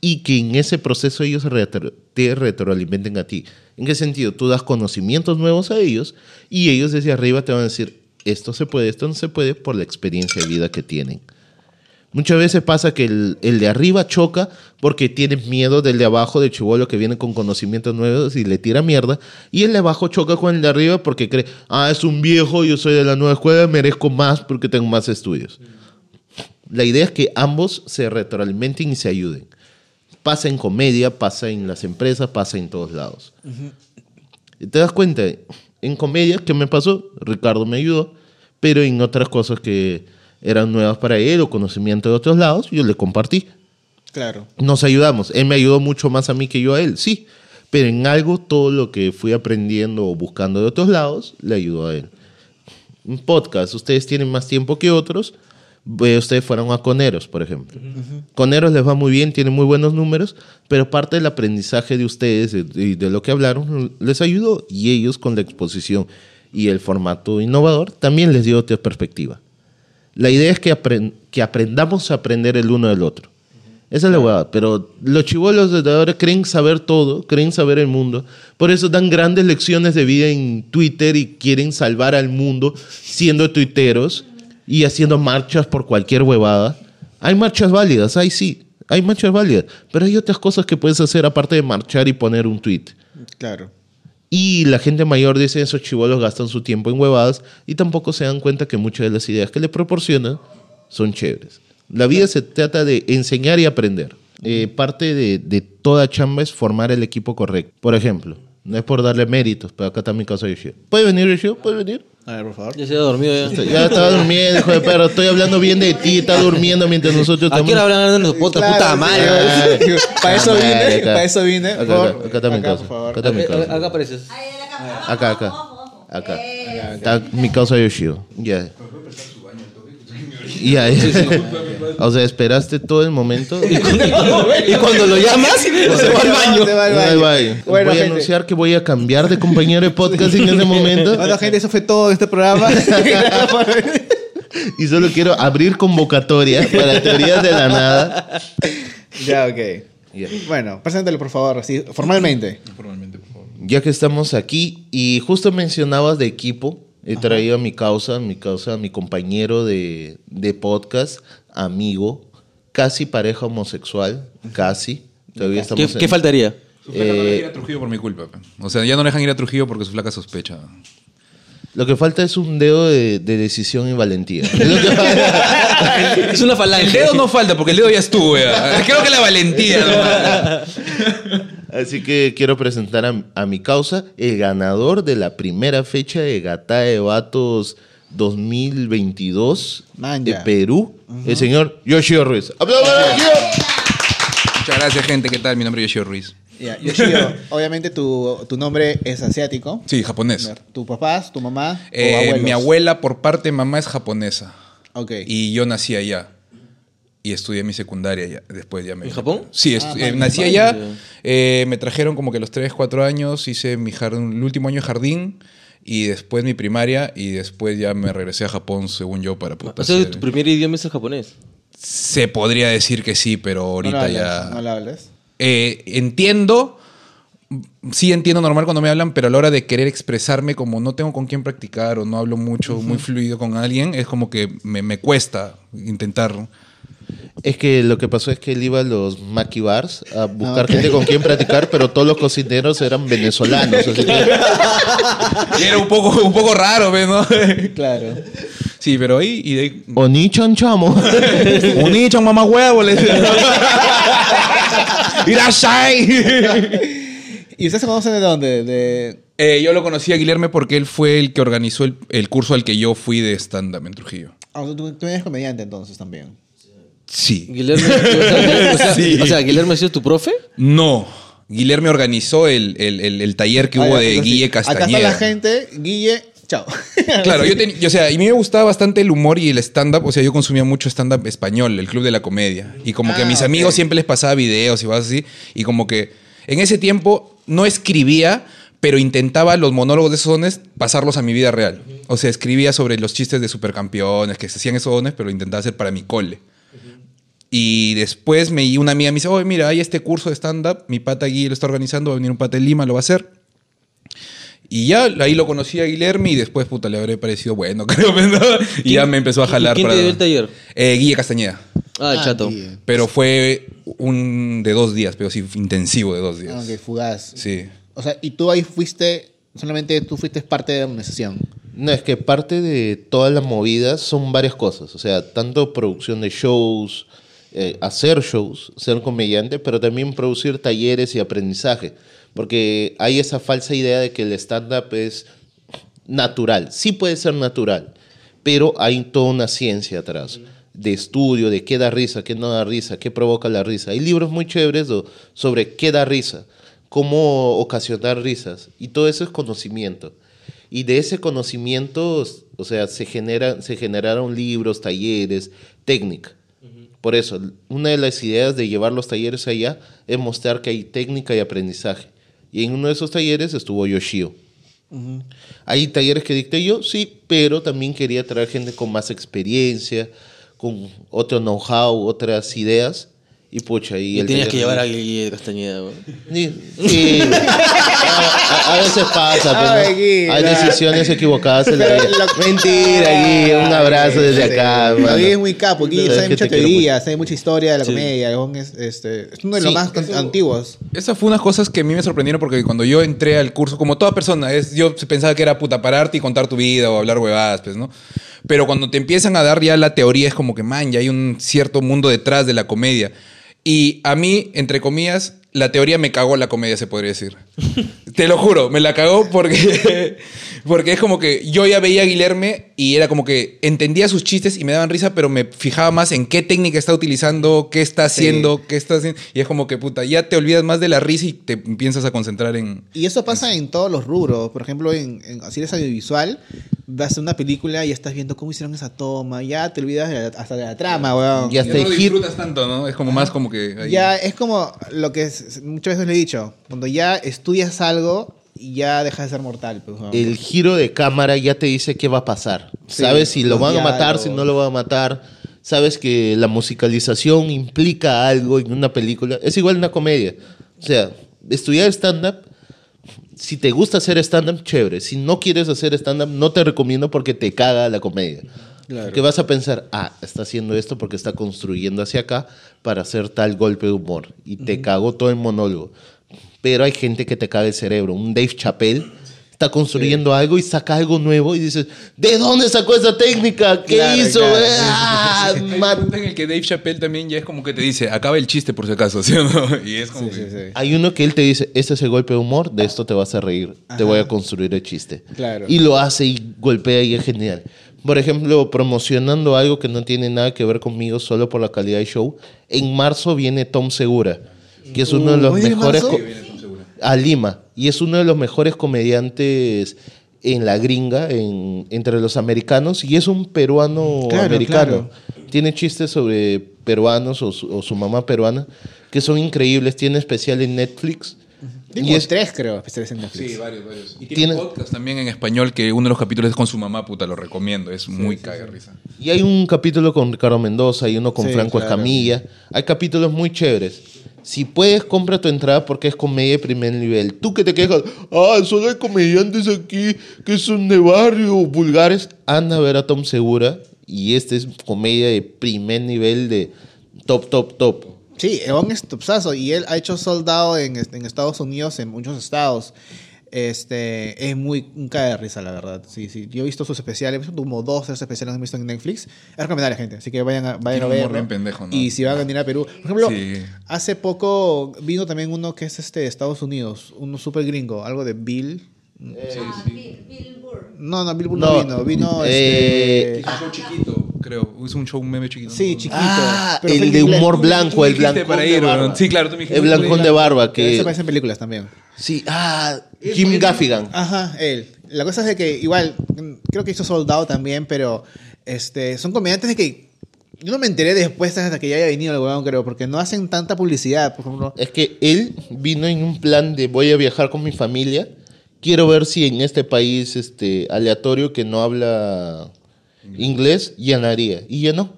y que en ese proceso ellos retro- te retroalimenten a ti. ¿En qué sentido? Tú das conocimientos nuevos a ellos y ellos desde arriba te van a decir, esto se puede, esto no se puede por la experiencia de vida que tienen. Muchas veces pasa que el, el de arriba choca porque tiene miedo del de abajo, de chivolo que viene con conocimientos nuevos y le tira mierda. Y el de abajo choca con el de arriba porque cree, ah, es un viejo, yo soy de la nueva escuela, merezco más porque tengo más estudios. La idea es que ambos se retroalimenten y se ayuden. Pasa en comedia, pasa en las empresas, pasa en todos lados. Te das cuenta, en comedia, ¿qué me pasó? Ricardo me ayudó, pero en otras cosas que eran nuevas para él o conocimiento de otros lados, yo le compartí. Claro. Nos ayudamos. Él me ayudó mucho más a mí que yo a él, sí. Pero en algo, todo lo que fui aprendiendo o buscando de otros lados, le ayudó a él. Un podcast, ustedes tienen más tiempo que otros. Ustedes fueron a Coneros, por ejemplo. Coneros les va muy bien, tienen muy buenos números, pero parte del aprendizaje de ustedes y de, de lo que hablaron les ayudó. Y ellos, con la exposición y el formato innovador, también les dio otra perspectiva. La idea es que, apren- que aprendamos a aprender el uno del otro. Esa es la huevada. Pero los chivolos de ahora creen saber todo, creen saber el mundo. Por eso dan grandes lecciones de vida en Twitter y quieren salvar al mundo siendo tuiteros y haciendo marchas por cualquier huevada. Hay marchas válidas, hay sí, hay marchas válidas. Pero hay otras cosas que puedes hacer aparte de marchar y poner un tweet. Claro. Y la gente mayor dice esos chivolos gastan su tiempo en huevadas y tampoco se dan cuenta que muchas de las ideas que le proporcionan son chéveres. La vida se trata de enseñar y aprender. Eh, parte de, de toda chamba es formar el equipo correcto. Por ejemplo, no es por darle méritos, pero acá está mi casa Yoshio. ¿Puede venir Yoshio? ¿Puede venir? A ver, por favor. Ya se ha dormido ya. Ya estaba durmiendo, hijo de perro. Estoy hablando bien de ti, está durmiendo mientras nosotros ¿A estamos... qué hora hablan en los podcasts? Puta madre. Ah, Para eso ah, vine, madre, acá. para eso vine. Acá, acá, acá está mi acá, casa. por. Acá está mi Eh, casa. Acá apareces. Acá, acá. Acá. Está mi causa Yoshio. Ya. Y ahí, o sea, esperaste todo el momento. Y cuando, y cuando lo llamas, se va al baño. Se va al Ahí baño. va. Bueno, voy a anunciar que voy a cambiar de compañero de podcast en ese momento. Bueno, gente, eso fue todo este programa. Y solo quiero abrir convocatoria para teorías de la nada. ya, ok. Ya. Bueno, preséntalo, por favor, así, formalmente. Formalmente, por favor. Ya que estamos aquí y justo mencionabas de equipo, he traído a mi causa, mi causa, mi compañero de, de podcast, amigo, casi pareja homosexual, casi. Todavía ¿Qué, estamos qué en- faltaría? Su flaca no Eh, deja ir a Trujillo por mi culpa. O sea, ya no dejan ir a Trujillo porque su flaca sospecha. Lo que falta es un dedo de, de decisión y valentía. Es lo que falta. Es una falange. El dedo no falta porque el dedo ya estuvo. ya. Creo que la valentía. nomás. Así que quiero presentar a, a mi causa, el ganador de la primera fecha de Gata de Vatos 2022 Man, de. Perú, el señor Yoshio Ruiz. ¡Aplausos para Yoshio! Muchas gracias, gente. ¿Qué tal? Mi nombre es Yoshio Ruiz. Ya, Yoshio, obviamente tu, tu nombre es asiático. Sí, japonés. ¿Tus papás, tu mamá Eh, mi abuela por parte de mamá es japonesa. Ok. Y yo nací allá. Y estudié mi secundaria ya. Después ya me... ¿En Japón? Sí, Ah, eh, nací allá. eh, me trajeron como que los 3, 4 años. Hice mi jardín, el último año de jardín. Y después mi primaria. Y después ya me regresé a Japón, según yo, para puta, O sea, hacer- tu primer idioma es el japonés. Se podría decir que sí, pero no lo ahorita hables, ya... No lo hables. Eh, entiendo, sí entiendo normal cuando me hablan, pero a la hora de querer expresarme, como no tengo con quién practicar o no hablo mucho, muy fluido con alguien, es como que me, me cuesta intentar. Es que lo que pasó es que él iba a los Maki Bars a buscar Ah, ok. gente con quien practicar, pero todos los cocineros eran venezolanos. Así que Y era un poco, un poco raro, ¿ves, ¿no? Claro. Sí, pero ahí y de ahí. Oni chanchamo. Unicho, mamá huevo, le. ¿Y ustedes se conocen de dónde? De... Eh, yo lo conocí a Guillermo porque él fue el que organizó el, el curso al que yo fui de stand-up en Trujillo. Ah, o sea, tú, tú eres comediante entonces también. Sí. Guillermo, o sea, Sí. o sea, ¿Guillermo ha sido tu profe? No. Guillermo organizó el, el- el- el taller que Ah, hubo de Guille Acá Castañeda. está la gente. Guille, chao. Claro, yo tenía, o sea, y a mí me gustaba bastante el humor y el stand-up. O sea, yo consumía mucho stand-up español, el Club de la Comedia. Y como que a Ah, mis amigos siempre les pasaba videos y cosas así. Y como que en ese tiempo no escribía, pero intentaba los monólogos de esos dones pasarlos a mi vida real. O sea, escribía sobre los chistes de supercampeones que se hacían esos dones, pero lo intentaba hacer para mi cole. Y después me una amiga me dice, oye, mira, hay este curso de stand-up, mi pata Guille lo está organizando, va a venir un pata de Lima, lo va a hacer. Y ya ahí lo conocí a Guillermo y después, puta, le habré parecido bueno, creo. ¿no? Y ya me empezó a jalar. ¿Quién te para- dio el taller? Eh, Guille Castañeda. Ah, el Ah, chato. Guille. Pero fue un de dos días, pero sí intensivo de dos días. Ah, ok, fugaz. Sí. O sea, y tú ahí fuiste, solamente tú fuiste parte de la organización. No, es que parte de todas las movidas son varias cosas. O sea, tanto producción de shows, eh, hacer shows, ser comediante, pero también producir talleres y aprendizaje. Porque hay esa falsa idea de que el stand-up es natural. Sí puede ser natural, pero hay toda una ciencia atrás. De estudio, de qué da risa, qué no da risa, qué provoca la risa. Hay libros muy chéveres sobre qué da risa, cómo ocasionar risas. Y todo eso es conocimiento. Y de ese conocimiento, o sea, se, genera, se generaron libros, talleres, técnica. Por eso, una de las ideas de llevar los talleres allá es mostrar que hay técnica y aprendizaje. Y en uno de esos talleres estuvo Yoshio. Hay talleres que dicté yo, sí, pero también quería traer gente con más experiencia, con otro know-how, otras ideas. Y pucha, y, Y el tenías que llevar a Guille Castañeda. weón. Sí, sí. a, a- a veces pasa, pero no. Gui, hay decisiones equivocadas en la vida. lo- Mentira, Gui, un abrazo desde acá. Guille es muy capo. Guille sabe mucha teoría, sabe mucha historia de la Sí. comedia. Es, este, es uno de los Sí, más eso- antiguos. Esas fue unas cosas que a mí me sorprendieron porque cuando yo entré al curso, como toda persona, es, yo pensaba que era puta pararte y contar tu vida o hablar huevadas, pues, ¿no? Pero cuando te empiezan a dar ya la teoría, es como que, man, ya hay un cierto mundo detrás de la comedia. Y a mí, entre comillas, la teoría me cagó la comedia, se podría decir. Te lo juro, me la cagó porque, porque es como que yo ya veía a Guilherme y era como que entendía sus chistes y me daban risa, pero me fijaba más en qué técnica está utilizando, qué está haciendo, qué está haciendo. Y es como que, puta, ya te olvidas más de la risa y te empiezas a concentrar en... Y eso pasa en todos los rubros. Por ejemplo, en, en si eres audiovisual, vas a una película y estás viendo cómo hicieron esa toma, ya te olvidas de la- hasta de la trama, weón. Ya no lo disfrutas tanto, ¿no? Es como más como que... ahí- Ya es como lo que es- muchas veces le he dicho, cuando ya estudias algo, ya dejas de ser mortal. Pues. El giro de cámara ya te dice qué va a pasar. Sí, sabes si lo van a matar, si no lo van a matar. Sabes que la musicalización implica algo en una película. Es igual una comedia. O sea, estudiar stand-up, si te gusta hacer stand-up, chévere. Si no quieres hacer stand-up, no te recomiendo porque te caga la comedia. Claro. Que vas a pensar, ah, está haciendo esto porque está construyendo hacia acá para hacer tal golpe de humor. Y te cagó todo el monólogo. Pero hay gente que te caga el cerebro. Un Dave Chappelle está construyendo algo y saca algo nuevo y dices, ¿de dónde sacó esa técnica? ¿Qué Claro, hizo? claro. Ah, Hay un punto en el que Dave Chappelle también ya es como que te dice, acaba el chiste por si acaso, ¿sí o no? Y es como Sí, que... sí, sí. Hay uno que él te dice, este es el golpe de humor, de esto te vas a reír, te voy a construir el chiste. Claro. Y lo hace y golpea y es genial. Por ejemplo, promocionando algo que no tiene nada que ver conmigo solo por la calidad del show, en marzo viene Tom Segura, que es uno de los ¿Hoy en mejores... a Lima, y es uno de los mejores comediantes en la gringa, en- entre los americanos, y es un peruano Claro, americano. claro. Tiene chistes sobre peruanos o su, o su mamá peruana que son increíbles. Tiene especial en Netflix. Y es- tres, creo, especiales en Netflix. Sí, varios, varios. Y tiene, Tiene- un podcast también en español que uno de los capítulos es con su mamá, puta, lo recomiendo. Es muy caga de risa. Y hay un capítulo con Ricardo Mendoza y uno con Sí, Franco claro. Escamilla. Hay capítulos muy chéveres. Si puedes, compra tu entrada porque es comedia de primer nivel. Tú que te quejas, ah, solo hay comediantes aquí que son de barrio, vulgares. Anda a ver a Tom Segura. Y este es comedia de primer nivel de top, top, top. Sí, Evan es topsazo y él ha hecho soldado en, en Estados Unidos, en muchos estados. Este, es muy un cae de risa, la verdad. Sí, sí. Yo he visto sus especiales, he visto como dos, tres especiales que he visto en Netflix. Es recomendable, gente. Así que vayan a, vayan a verlo. humor bien pendejo, ¿no? Y si van a venir a Perú. Por ejemplo, Sí. hace poco vino también uno que es este de Estados Unidos, uno súper gringo, algo de Bill. Ah, Bill, Bill Burr. No, no, Bill Burr no, No, vino. Vino eh, este. Chiquito, creo. Es un show un meme chiquito. Sí, chiquito. Ah, pero el de humor blanco, el blanco para ir, weón. Sí, claro, tú me dijiste. El blancón de barba Que se aparece en películas también. Sí, ah, Jim Gaffigan. Ajá, él. La cosa es de que igual, mm, creo que hizo Soldado también, pero este, son comediantes de que yo no me enteré después hasta que ya haya venido el weón, creo, porque no hacen tanta publicidad, por ejemplo. Es que él vino en un plan de voy a viajar con mi familia. Quiero ver si en este país este, aleatorio que no habla inglés llenaría. Y llenó.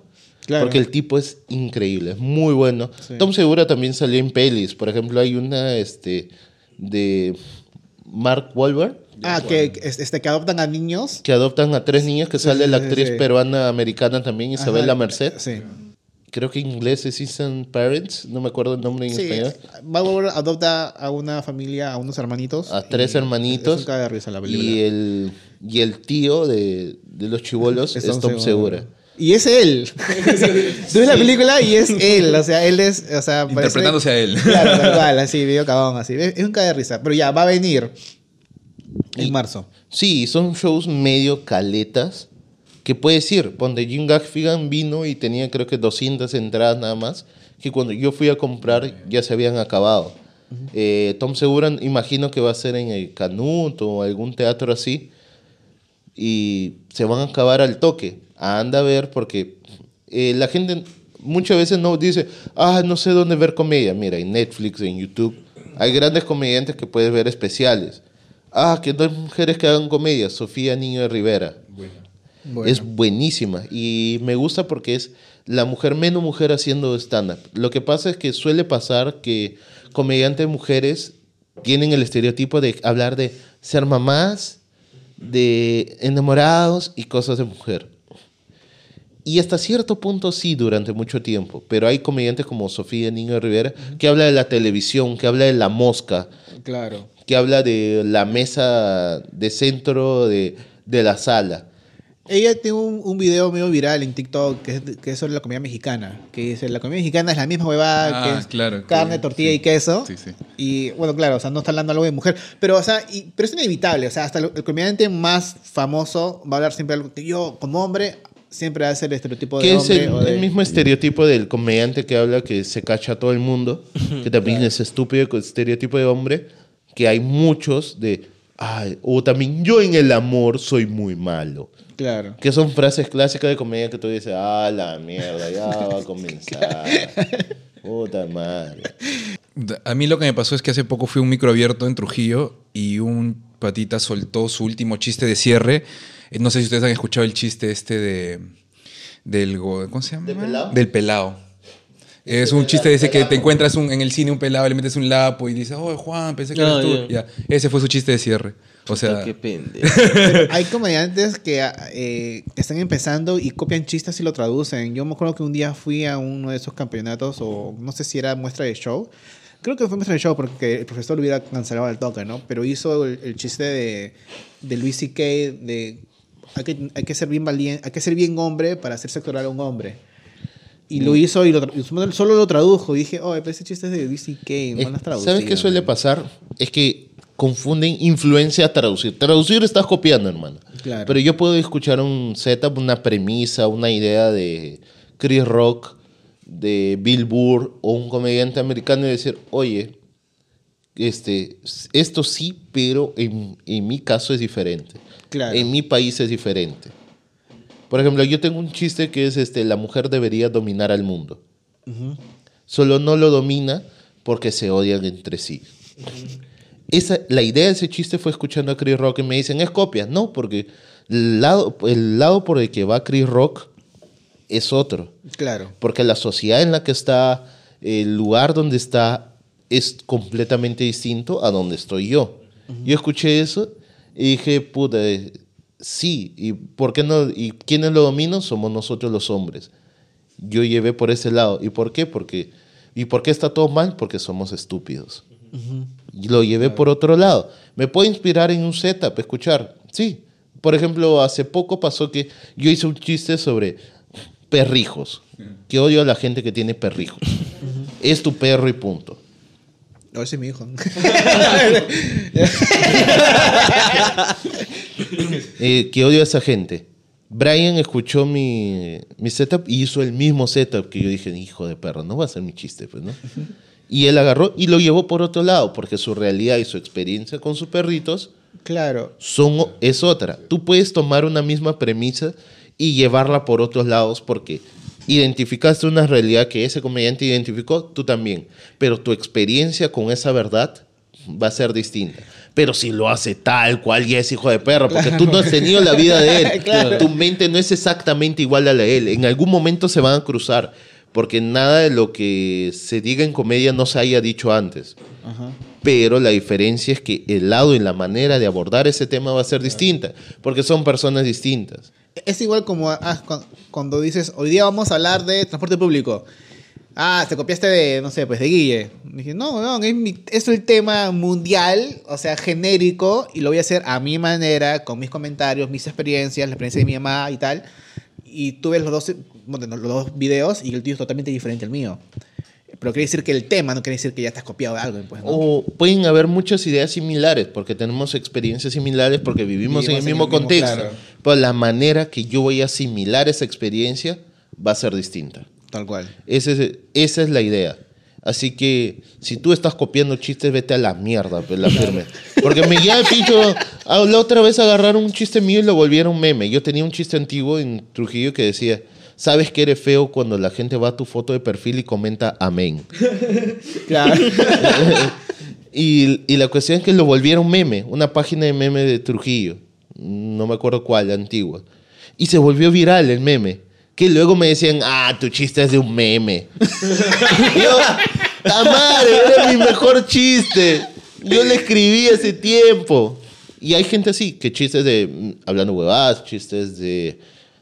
Claro. Porque el tipo es increíble, es muy bueno. Sí. Tom Segura también salió en pelis. Por ejemplo, hay una este, de Mark Wahlberg Ah, que, este, que adoptan a niños. que adoptan a tres niños que sale sí, la actriz sí. peruana americana también, Isabela Ajá, Merced. Sí. Creo que en inglés es Instant Parents, no me acuerdo el nombre en Sí, español. Bauer adopta a una familia, a unos hermanitos. A tres hermanitos. Es un caga de risa la película. Y el, y el tío de, de los chivolos es, Tom Segura. Y es él. Tú ves la película y es él. O sea, él es. O sea, parece- Interpretándose a él. Claro, tal cual, así, medio cabón, así. Es un caga de risa. Pero ya, va a venir en Y- marzo. Sí, son shows medio caletas que puedes ir. Donde Jim Gaffigan vino y tenía creo que 200 entradas nada más, que cuando yo fui a comprar ya se habían acabado. Eh, Tom Segura imagino que va a ser en el Canut o algún teatro así y se van a acabar al toque. Anda a ver porque eh, la gente muchas veces no dice, ah, no sé dónde ver comedia. Mira, en Netflix, en YouTube, hay grandes comediantes que puedes ver especiales. Ah, que dos mujeres que hagan comedia, Sofía Niño de Rivera. Bueno. Es buenísima y me gusta porque es la mujer menos mujer haciendo stand-up. Lo que pasa es que suele pasar que comediantes mujeres tienen el estereotipo de hablar de ser mamás, de enamorados y cosas de mujer. Y hasta cierto punto sí, durante mucho tiempo. Pero hay comediantes como Sofía Niño Rivera que habla de la televisión, que habla de la mosca, Claro. que habla de la mesa de centro de, de la sala. Ella tiene un, un video medio viral en TikTok que es, que es sobre la comida mexicana. Que dice, la comida mexicana es la misma huevada Ah, que es claro, carne, que- tortilla sí. y queso. Sí, sí. Y bueno, claro, o sea, no está hablando algo de mujer. Pero, o sea, y- pero es inevitable. O sea, hasta el, el comediante más famoso va a hablar siempre algo que yo, como hombre, siempre hace el estereotipo de Que es hombre. el, o de- el mismo estereotipo del comediante que habla que se cacha a todo el mundo, que también es estúpido el estereotipo de hombre, que hay muchos de, ay, o también yo en el amor soy muy malo. Claro. Que son frases clásicas de comedia que tú dices, ah, la mierda, ya va a comenzar. Puta madre. A mí lo que me pasó es que hace poco fui a un micro abierto en Trujillo y un patita soltó su último chiste de cierre. Eh, No sé si ustedes han escuchado el chiste este de del go- ¿cómo se llama? ¿Del pelao? Del pelao. Es un chiste ese que te encuentras un- en el cine un pelado, le metes un lapo y dices, oh Juan, pensé que Ah, eras tú. ya. Ese fue su chiste de cierre. O sea, Qué pendejo. Hay comediantes que eh, están empezando y copian chistes y lo traducen. Yo me acuerdo que un día fui a uno de esos campeonatos, o no sé si era muestra de show. Creo que fue muestra de show porque el profesor lo hubiera cancelado al toque, ¿no? Pero hizo el, el chiste de, de Luis C.K. de hay que, hay que ser bien valiente, hay que ser bien hombre para hacerse actoral a un hombre. Y lo hizo y, lo solo lo tradujo. Y dije, oh, ese chiste es de Luis C.K. No lo has traducido. ¿Sabes qué suele pasar? Es que confunden influencia a traducir. Traducir estás copiando, hermano. Claro. Pero yo puedo escuchar un setup, una premisa, una idea de Chris Rock, de Bill Burr o un comediante americano y decir, oye, este, esto sí, pero en, en mi caso es diferente. Claro. En mi país es diferente. Por ejemplo, yo tengo un chiste que es, este, la mujer debería dominar al mundo. Solo no lo domina porque se odian entre sí. Esa, la idea de ese chiste fue escuchando a Chris Rock y me dicen, es copia. No, porque el lado, el lado por el que va Chris Rock es otro. Claro. Porque la sociedad en la que está, el lugar donde está, es completamente distinto a donde estoy yo. Yo escuché eso y dije, puta, eh, sí, ¿y por qué no? ¿Y quiénes lo dominan? Somos nosotros los hombres. Yo llevé por ese lado. ¿Y por qué? Porque, ¿Y por qué está todo mal? Porque somos estúpidos. Y lo llevé por otro lado. ¿Me puede inspirar en un setup, escuchar? Sí. Por ejemplo, hace poco pasó que yo hice un chiste sobre perrijos. Que odio a la gente que tiene perrijos. Es tu perro y punto. No, ese es mi hijo. Eh, que odio a esa gente. Brian escuchó mi, mi setup y hizo el mismo setup que yo dije, hijo de perro, no va a ser mi chiste, pues, ¿no? Y él agarró y lo llevó por otro lado, porque su realidad y su experiencia con sus perritos claro. son, es otra. Tú puedes tomar una misma premisa y llevarla por otros lados porque identificaste una realidad que ese comediante identificó, tú también. Pero tu experiencia con esa verdad va a ser distinta. Pero si lo hace tal cual, ya es hijo de perro, porque tú no has tenido la vida de él. Claro. Tu mente no es exactamente igual a la de él. En algún momento se van a cruzar, porque nada de lo que se diga en comedia no se haya dicho antes Ajá. pero la diferencia es que el lado y la manera de abordar ese tema va a ser distinta, porque son personas distintas. Es igual como ah, cu- cuando dices, hoy día vamos a hablar de transporte público. Ah, te copiaste de, no sé, pues de Guille. Dije, no, no, es, mi- es el tema mundial, o sea, genérico, y lo voy a hacer a mi manera, con mis comentarios, mis experiencias, la experiencia de mi mamá y tal. Y tú ves los dos, bueno, los dos videos y el tuyo es totalmente diferente al mío. Pero quiere decir que el tema no quiere decir que ya estás copiado de algo, pues, ¿no? O pueden haber muchas ideas similares, porque tenemos experiencias similares, porque vivimos, en el Vivimos en mismo el mismo, contexto. claro. Pero la manera que yo voy a asimilar esa experiencia va a ser distinta. Tal cual. Ese esa es la idea. Así que si tú estás copiando chistes, vete a la mierda, pues la firme. Porque me guía el pincho. ah, La otra vez agarraron un chiste mío y lo volvieron meme. Yo tenía un chiste antiguo en Trujillo que decía: ¿Sabes que eres feo cuando la gente va a tu foto de perfil y comenta amén? Claro. Y, y la cuestión es que lo volvieron meme, una página de meme de Trujillo, no me acuerdo cuál, antigua. Y se volvió viral el meme. Que luego me decían, ah, tu chiste es de un meme. Yo, ¡ta madre! Era mi mejor chiste. Yo le escribí hace tiempo. Y hay gente así, que chistes de, mm, hablando huevadas, chistes de,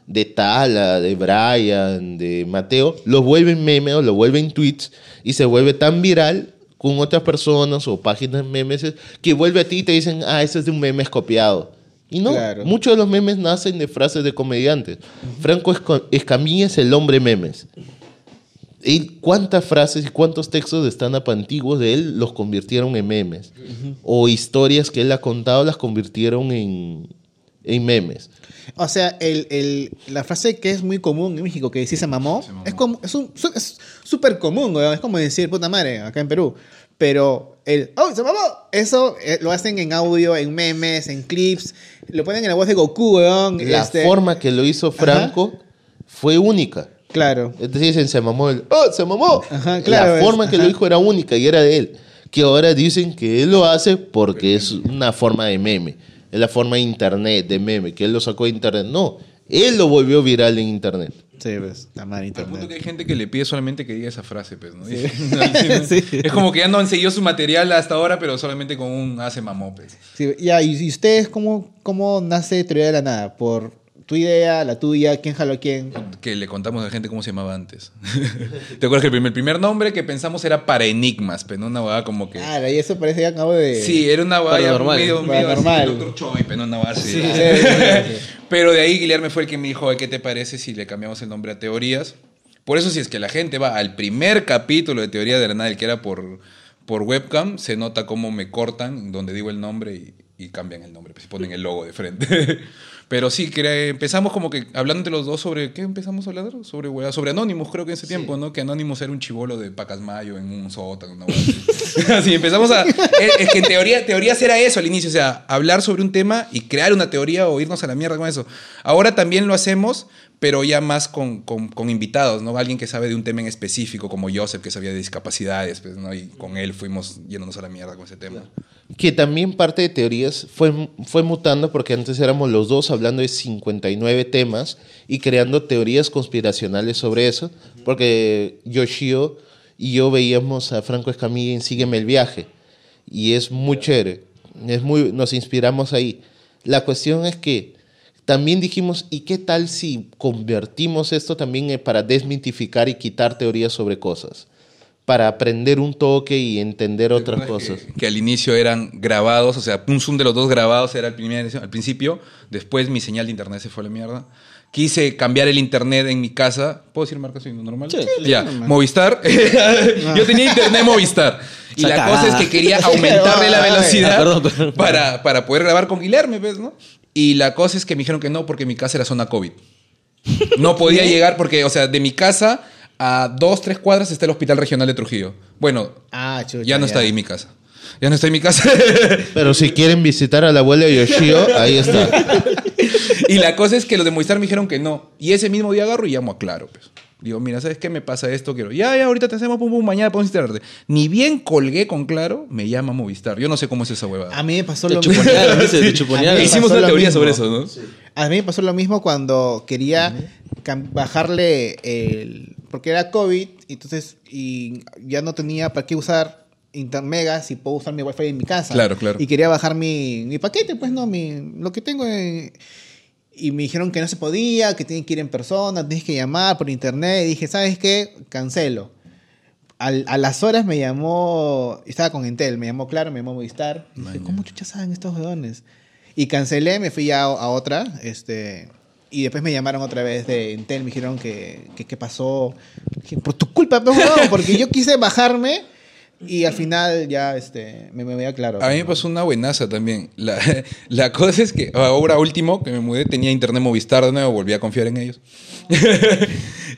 de Tala, de Brian, de Mateo, los vuelven meme o lo vuelven tweets y se vuelve tan viral con otras personas o páginas memes que vuelve a ti y te dicen, ah, ese es de un meme copiado. Y no, Claro. muchos de los memes nacen de frases de comediantes. Franco Escamilla es el hombre memes. Y cuántas frases y cuántos textos de stand-up antiguos de él los convirtieron en memes. O historias que él ha contado las convirtieron en, en memes. O sea, el, el- la frase que es muy común en México, que sí se mamó, es como es un- su- es súper común, weón. Es como decir puta madre acá en Perú. Pero el ¡Oh, se mamó! Eso eh, lo hacen en audio, en memes, en clips. Lo ponen en la voz de Goku, weón. La este, forma que lo hizo Franco fue única. Claro. Entonces dicen, se mamó el... ¡Oh, se mamó! Ajá, claro, la es- forma que lo ajá. dijo era única y era de él. Que ahora dicen que él lo hace porque es una forma de meme. Es la forma de internet, de meme, que él lo sacó de internet. No, él lo volvió viral en internet. Sí, ves. La madre Al punto que internet. hay gente que le pide solamente que diga esa frase, pues, ¿no? Sí. Es como que ya no han seguido su material hasta ahora, pero solamente con un hace mamó, pues. Sí, ya, y, y ustedes cómo, cómo nace Teoría de la Nada? ¿Por tu idea, la tuya? ¿Quién jaló a quién? Que le contamos a la gente cómo se llamaba antes. ¿Te acuerdas que el primer, el primer nombre que pensamos era para enigmas, pero no una hueá como que. Ah, y eso parece que acabo de... Sí, era una hueá ya Paranormal. medio, medio así. Dr. Choi, pero no una hueá así. Sí, sí, sí, sí. Pero de ahí Guillermo fue el que me dijo, "Oye, ¿qué te parece si le cambiamos el nombre a Teorías? Por eso si es que la gente va al primer capítulo de Teoría de la Nada, el que era por, por webcam, se nota cómo me cortan donde digo el nombre y, y cambian el nombre, pues, ponen el logo de frente. Pero sí, que empezamos como que hablando entre los dos sobre, ¿qué empezamos a hablar? Sobre, hueá- sobre Anonymous, creo que en ese tiempo, ¿no? Que Anonymous era un chivolo de Pacasmayo en un sótano, una así. Así empezamos a... Es, es que en teoría, teorías era eso al inicio, o sea, hablar sobre un tema y crear una teoría o irnos a la mierda con eso. Ahora también lo hacemos, pero ya más con, con- con invitados, ¿no? Alguien que sabe de un tema en específico, como Joseph, que sabía de discapacidades, pues, ¿no? Y con él fuimos yéndonos a la mierda con ese tema. Que también parte de teorías fue, fue mutando porque antes éramos los dos hablando de 59 temas y creando teorías conspiracionales sobre eso. Porque Yoshio y yo veíamos a Franco Escamilla en Sígueme el viaje. Y es muy chévere. Es muy, nos inspiramos ahí. La cuestión es que también dijimos, ¿y qué tal si convertimos esto también eh, para desmitificar y quitar teorías sobre cosas? Para aprender un toque y entender otras ¿Recuerdas cosas. Que, al inicio eran grabados, o sea, un zoom de los dos grabados era al, primer- al principio, después mi señal de internet se fue a la mierda. Quise cambiar el internet en mi casa. ¿Puedo decir marca soy normal? Sí, sí, ya, normal. Movistar. Yo tenía internet Movistar. Y la cagada. cosa es que quería aumentarle la velocidad perdón, perdón. Para, para poder grabar con Guillermo, ¿ves, no? Y la cosa es que me dijeron que no, porque mi casa era zona COVID. No podía llegar porque, o sea, de mi casa a dos, tres cuadras está el Hospital Regional de Trujillo. Bueno, Ah, chucha. ya no está ahí mi casa. Ya no está en mi casa. Pero si quieren visitar a la abuela de Yoshio, ahí está. y la cosa es que los de Movistar me dijeron que no. Y ese mismo día agarro y llamo a Claro. Pues. Digo, mira, ¿sabes qué me pasa esto? Quiero, ya, ya, ahorita te hacemos pum, pum, mañana podemos instalarte. Ni bien colgué con Claro, me llama Movistar. Yo no sé cómo es esa huevada. A mí me pasó lo mismo. Hicimos una teoría mismo. sobre eso, ¿no? A mí me pasó lo mismo cuando quería bajarle el... Porque era COVID, entonces y ya no tenía para qué usar intermegas y puedo usar mi wifi en mi casa. Claro, claro. Y quería bajar mi, mi paquete, pues no, mi, lo que tengo en- Y me dijeron que no se podía, que tienen que ir en persona, tienes que llamar por internet. Y dije, ¿sabes qué? Cancelo. Al- a las horas me llamó, estaba con Entel, me llamó Claro, me llamó Movistar. Y dije, ¿cómo chuchas saben estos weones? Y cancelé, me fui a, a otra, este, y después me llamaron otra vez de Entel, me dijeron que, que qué pasó. Dije, por tu culpa, pues, weón, porque yo quise bajarme y al final ya este, me, me veía claro. A mí me pasó una buenaza también. La, la cosa es que ahora último que me mudé tenía internet Movistar de nuevo, volví a confiar en ellos.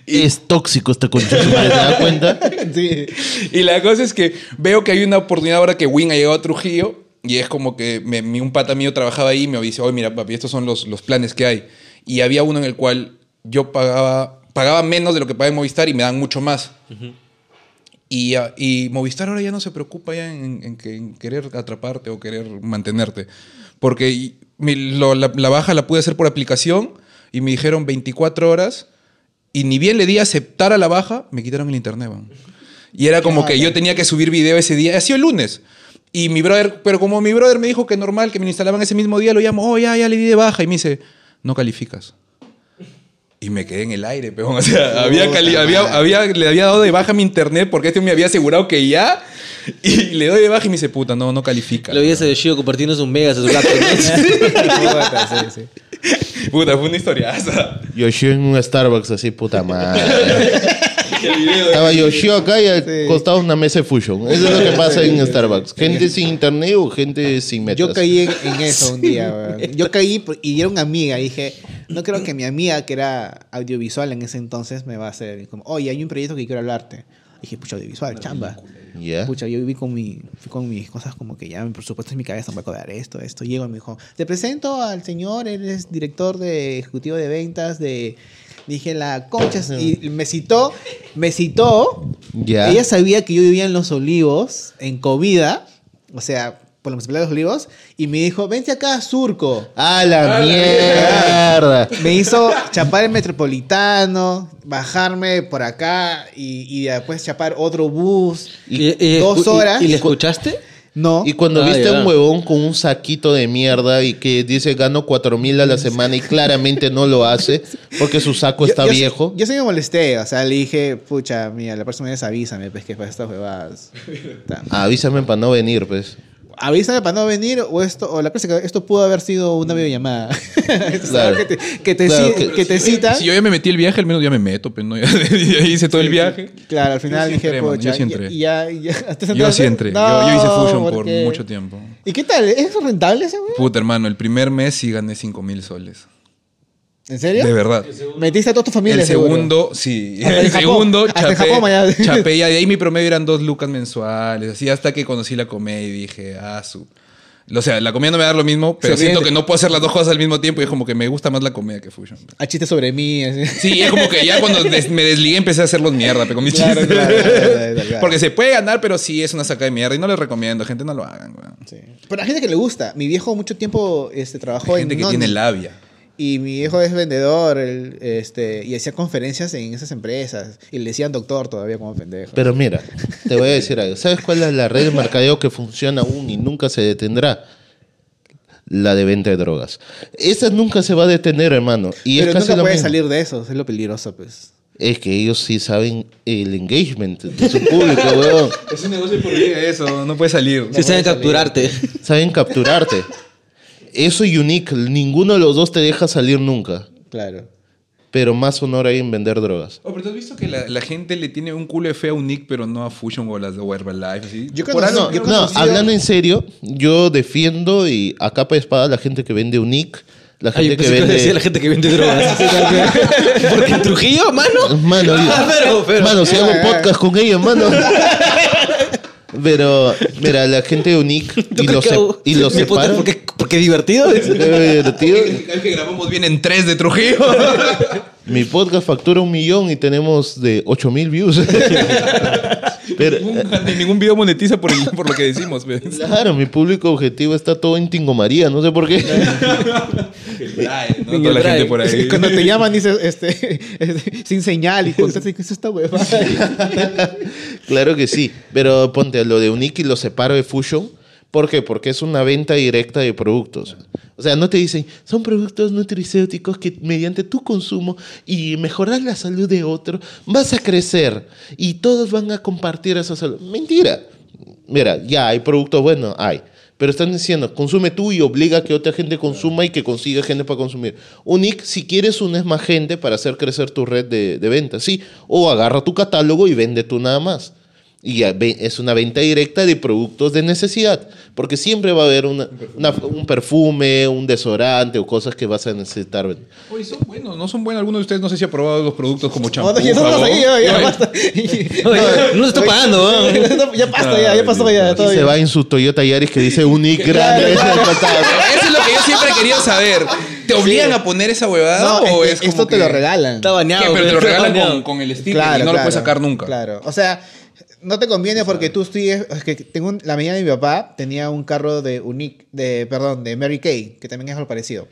Es tóxico este concha, ¿te das cuenta? Sí. Y la cosa es que veo que hay una oportunidad ahora que Win ha llegado a Trujillo y es como que me- mi- un pata mío trabajaba ahí y me dice, oye, mira, papi, estos son los, los planes que hay. Y había uno en el cual yo pagaba, pagaba menos de lo que pagaba en Movistar y me dan mucho más. Y, ah, y Movistar ahora ya no se preocupa ya en, en que- en querer atraparte o querer mantenerte. Porque la, baja la pude hacer por aplicación y me dijeron 24 horas y ni bien le di a aceptar a la baja, me quitaron el internet. Y era como que yo tenía que subir video ese día. Ha sido el lunes. Y mi brother, pero como mi brother me dijo que normal, que me lo instalaban ese mismo día, lo llamo, oh, ya, ya le di de baja. Y me dice, no calificas. Y me quedé en el aire, peón. O sea, había, cali- Puta había, madre. había- le había dado de baja mi internet porque este me había asegurado que ya. Y le doy de baja y me dice, puta, no, no califica. Lo vi ese de Shio compartiendo sus megas, sus laptops. Puta, sí, sí. Puta, fue una historiaza. Yoshio en un Starbucks así, puta madre. Estaba Yoshio acá y al costado una mesa de Fusion. Eso es lo que pasa en Starbucks. Gente sin internet o gente sin metas. Yo caí en, en eso un día, weón. Yo caí por- y era una amiga. Y dije, no creo que mi amiga, que era audiovisual en ese entonces, me va a hacer como, oye, hay un proyecto que quiero hablarte. dije, pucha, audiovisual, chamba. Ya. Pucha, yo viví con, mi, fui con mis cosas como que ya, por supuesto, en mi cabeza me voy a cobrar esto, esto. Llego y me dijo, te presento al señor, él es director de ejecutivo de ventas de... Dije, la concha, y me citó, me citó. Ya. Ella sabía que yo vivía en Los Olivos, en Covida, o sea, por la municipalidad de Los Olivos, y me dijo, vente acá, Surco. ¡A la mierda! Me hizo chapar el metropolitano, bajarme por acá y, y después chapar otro bus. Y- y- dos y- horas. ¿Y, le escuchaste? No. Y cuando Ah, viste ya. a un huevón con un saquito de mierda y que dice gano cuatro mil a la semana y claramente no lo hace porque su saco Yo- está yo, viejo. Yo sí me molesté, o sea, le dije, pucha, mira, la próxima vez avísame, pues que para estas huevadas. Avísame para no venir, pues. Avísame para no venir o esto, o la próxima, esto pudo haber sido una videollamada. Claro. que te, que te, Claro, ci- que- que te cita. Si yo ya me metí el viaje, al menos ya me meto, pero no, ya, ya hice todo el viaje. Claro, al final dije, entré, yo sí entré. ya, ya, hasta Yo sí entré. No, yo, yo hice Fusion por mucho tiempo. ¿Y qué tal? ¿Es rentable ese güey? Puta, hermano, el primer mes sí gané 5 mil soles. ¿En serio? De verdad. Metiste a toda tu familia. El seguro. segundo, sí. Hasta en El Japón. segundo, Hasta chapé, Japón, allá. chapé ya. De ahí mi promedio eran dos lucas mensuales. Así hasta que conocí la comedia y dije, ah, su. O sea, la comedia no me da lo mismo, pero siento que no puedo hacer las dos cosas al mismo tiempo y es como que me gusta más la comedia que Fusion. A chistes sobre mí. así. Sí, es como que ya cuando des- me desligué empecé a hacerlos mierda, pero con mis Claro, chistes. claro, claro, claro, claro. Porque se puede ganar, pero sí es una saca de mierda y no les recomiendo. Gente, no lo hagan, weón. Sí. Pero hay gente que le gusta. Mi viejo mucho tiempo este, trabajó Hay gente en que Noni. tiene labia. Y mi viejo es vendedor él, este, y hacía conferencias en esas empresas. Y le decían doctor todavía como pendejo. Pero mira, te voy a decir algo. ¿Sabes cuál es la red de mercadeo que funciona aún y nunca se detendrá? La de venta de drogas. Esa nunca se va a detener, hermano. Y Pero es casi nunca lo puede mismo. salir de eso. Es lo peligroso, pues. Es que ellos sí saben el engagement de su público, weón. Es un negocio por vida eso, no puede salir. Si saben capturarte. Saben capturarte. Eso y Unique, ninguno de los dos te deja salir nunca. Claro. Pero más honor hay en vender drogas. Oh, pero tú has visto que la, la gente le tiene un culo de fe a un Nick, pero no a Fusion o las de Herbalife, así. Yo Por conocí- algo- No, yo no, conocido- hablando en serio, yo defiendo y a capa de espada a la gente que vende Unique, la Ay, gente pensé que que decía la vende... gente que vende drogas. Porque en Trujillo, mano. Mano, Ah, pero, pero. mano, si hago podcast con ellos, mano. Pero, mira, la gente de Unique ¿Tú y los, que se- y los separan. Porque, es divertido. Cada vez que grabamos vienen tres de Trujillo. mi podcast factura un millón y tenemos de 8 mil views. Pero, Ni ningún video monetiza por, el- por lo que decimos. ¿ves? claro, mi público objetivo está todo en Tingo María, no sé por qué. ¿no? En Toda la gente por ahí. Cuando te llaman, dices, este, este, sin señal y contestas, ¿qué es esta huevada? Claro que sí, pero ponte lo de Unique y lo separo de Fusion. ¿Por qué? Porque es una venta directa de productos. O sea, no te dicen, son productos nutricéuticos que mediante tu consumo y mejorar la salud de otro, vas a crecer y todos van a compartir esa salud. Mentira. Mira, ya hay productos buenos, hay. Pero están diciendo, consume tú y obliga a que otra gente consuma y que consiga gente para consumir. Unique, si quieres, unes más gente para hacer crecer tu red de, de ventas, sí. O agarra tu catálogo y vende tú nada más. Y ya es una venta directa de productos de necesidad. Porque siempre va a haber una- una- un perfume, un desodorante o cosas que vas a necesitar. Oye, son buenos, no son buenos. Algunos de ustedes no sé si ha probado los productos como champú. No, no, ya no, no, ya, ya se está pagando, ¿no? Ya basta, ya, ya pasó, ya, todo se va en su Toyota Yaris que dice Unique grande. Eso es lo que yo siempre he querido saber. ¿Te obligan a poner esa huevada No, o es es que como esto te que- lo regalan. Está bañado. ¿Qué? Pero te lo regalan con, con el sticker y no lo puedes sacar nunca. Claro. O sea, no te conviene porque tú sigues. Es que tengo un- la mañana de mi papá tenía un carro de Unique, de, perdón, de Mary Kay, que también es algo parecido.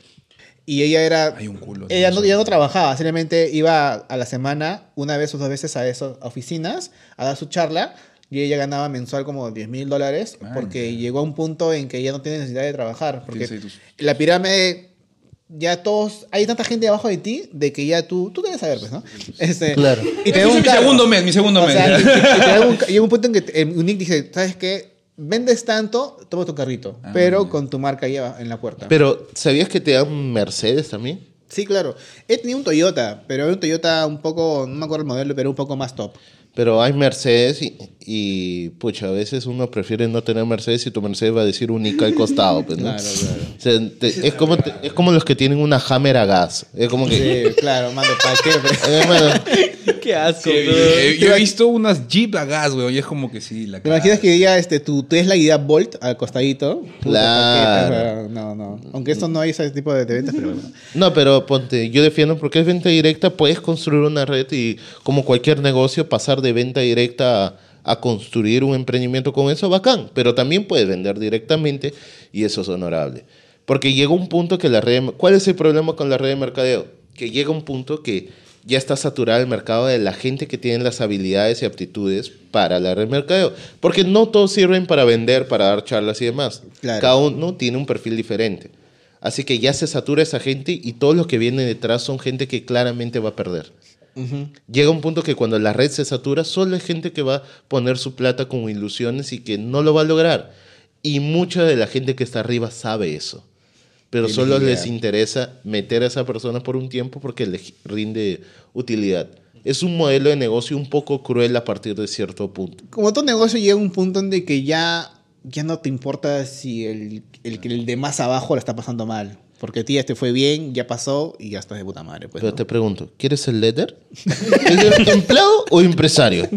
Y ella era. Hay un culo. Ella no, ella no trabajaba, simplemente iba a la semana, una vez o dos veces a esas oficinas, a dar su charla. Y ella ganaba mensual como 10 mil dólares porque llegó a un punto en que ella no tiene necesidad de trabajar. Porque la pirámide ya todos, hay tanta gente abajo de ti de que ya tú, tú debes saber, pues, ¿no? Este, Claro. Y te da un mi cargo. segundo mes, mi segundo O mes. sea, y- y- y te da un llega un punto en que el Unique dice, ¿sabes qué? Vendes tanto, toma tu carrito, Ah, pero con tu marca ahí en la puerta. Pero, ¿sabías que te dan Mercedes también? sí, claro. He tenido un Toyota, pero era un Toyota un poco, no me acuerdo el modelo, pero un poco más top. Pero hay Mercedes y, y, pucha, a veces uno prefiere no tener Mercedes y tu Mercedes va a decir única al costado, pues, ¿no? Claro, claro. O sea, te- es, como, te- es como los que tienen una Hammer a gas. Es como que... Sí, claro, mando, ¿para qué? eh, bueno, Qué asco, Sí, eh, yo he visto unas Jeep a gas, weón, y es como que sí, la ¿Te imaginas que diga este, tu Tesla diga Bolt al costadito? Claro. No, no. Aunque esto no hay ese tipo de, de ventas, pero bueno. No, pero ponte, yo defiendo porque es venta directa, puedes construir una red y como cualquier negocio, pasar de venta directa a, a construir un emprendimiento con eso, bacán. Pero también puedes vender directamente y eso es honorable. Porque llega un punto que la red... ¿Cuál es el problema con la red de mercadeo? Que llega un punto que ya está saturado el mercado de la gente que tiene las habilidades y aptitudes para la red de mercadeo. Porque no todos sirven para vender, para dar charlas y demás. Claro. Cada uno tiene un perfil diferente. Así que ya se satura esa gente y todos los que vienen detrás son gente que claramente va a perder. Llega un punto que cuando la red se satura, solo hay gente que va a poner su plata con ilusiones y que no lo va a lograr. Y mucha de la gente que está arriba sabe eso. Pero solo les interesa meter a esa persona por un tiempo porque les rinde utilidad. Es un modelo de negocio un poco cruel a partir de cierto punto. Como todo negocio llega un punto en de que ya, ya no te importa si el, el, que el de más abajo la está pasando mal. Porque a ti ya te fue bien, ya pasó y ya estás de puta madre. Pues, Pero ¿no? te pregunto, ¿quieres el leader? ¿Es empleado o empresario?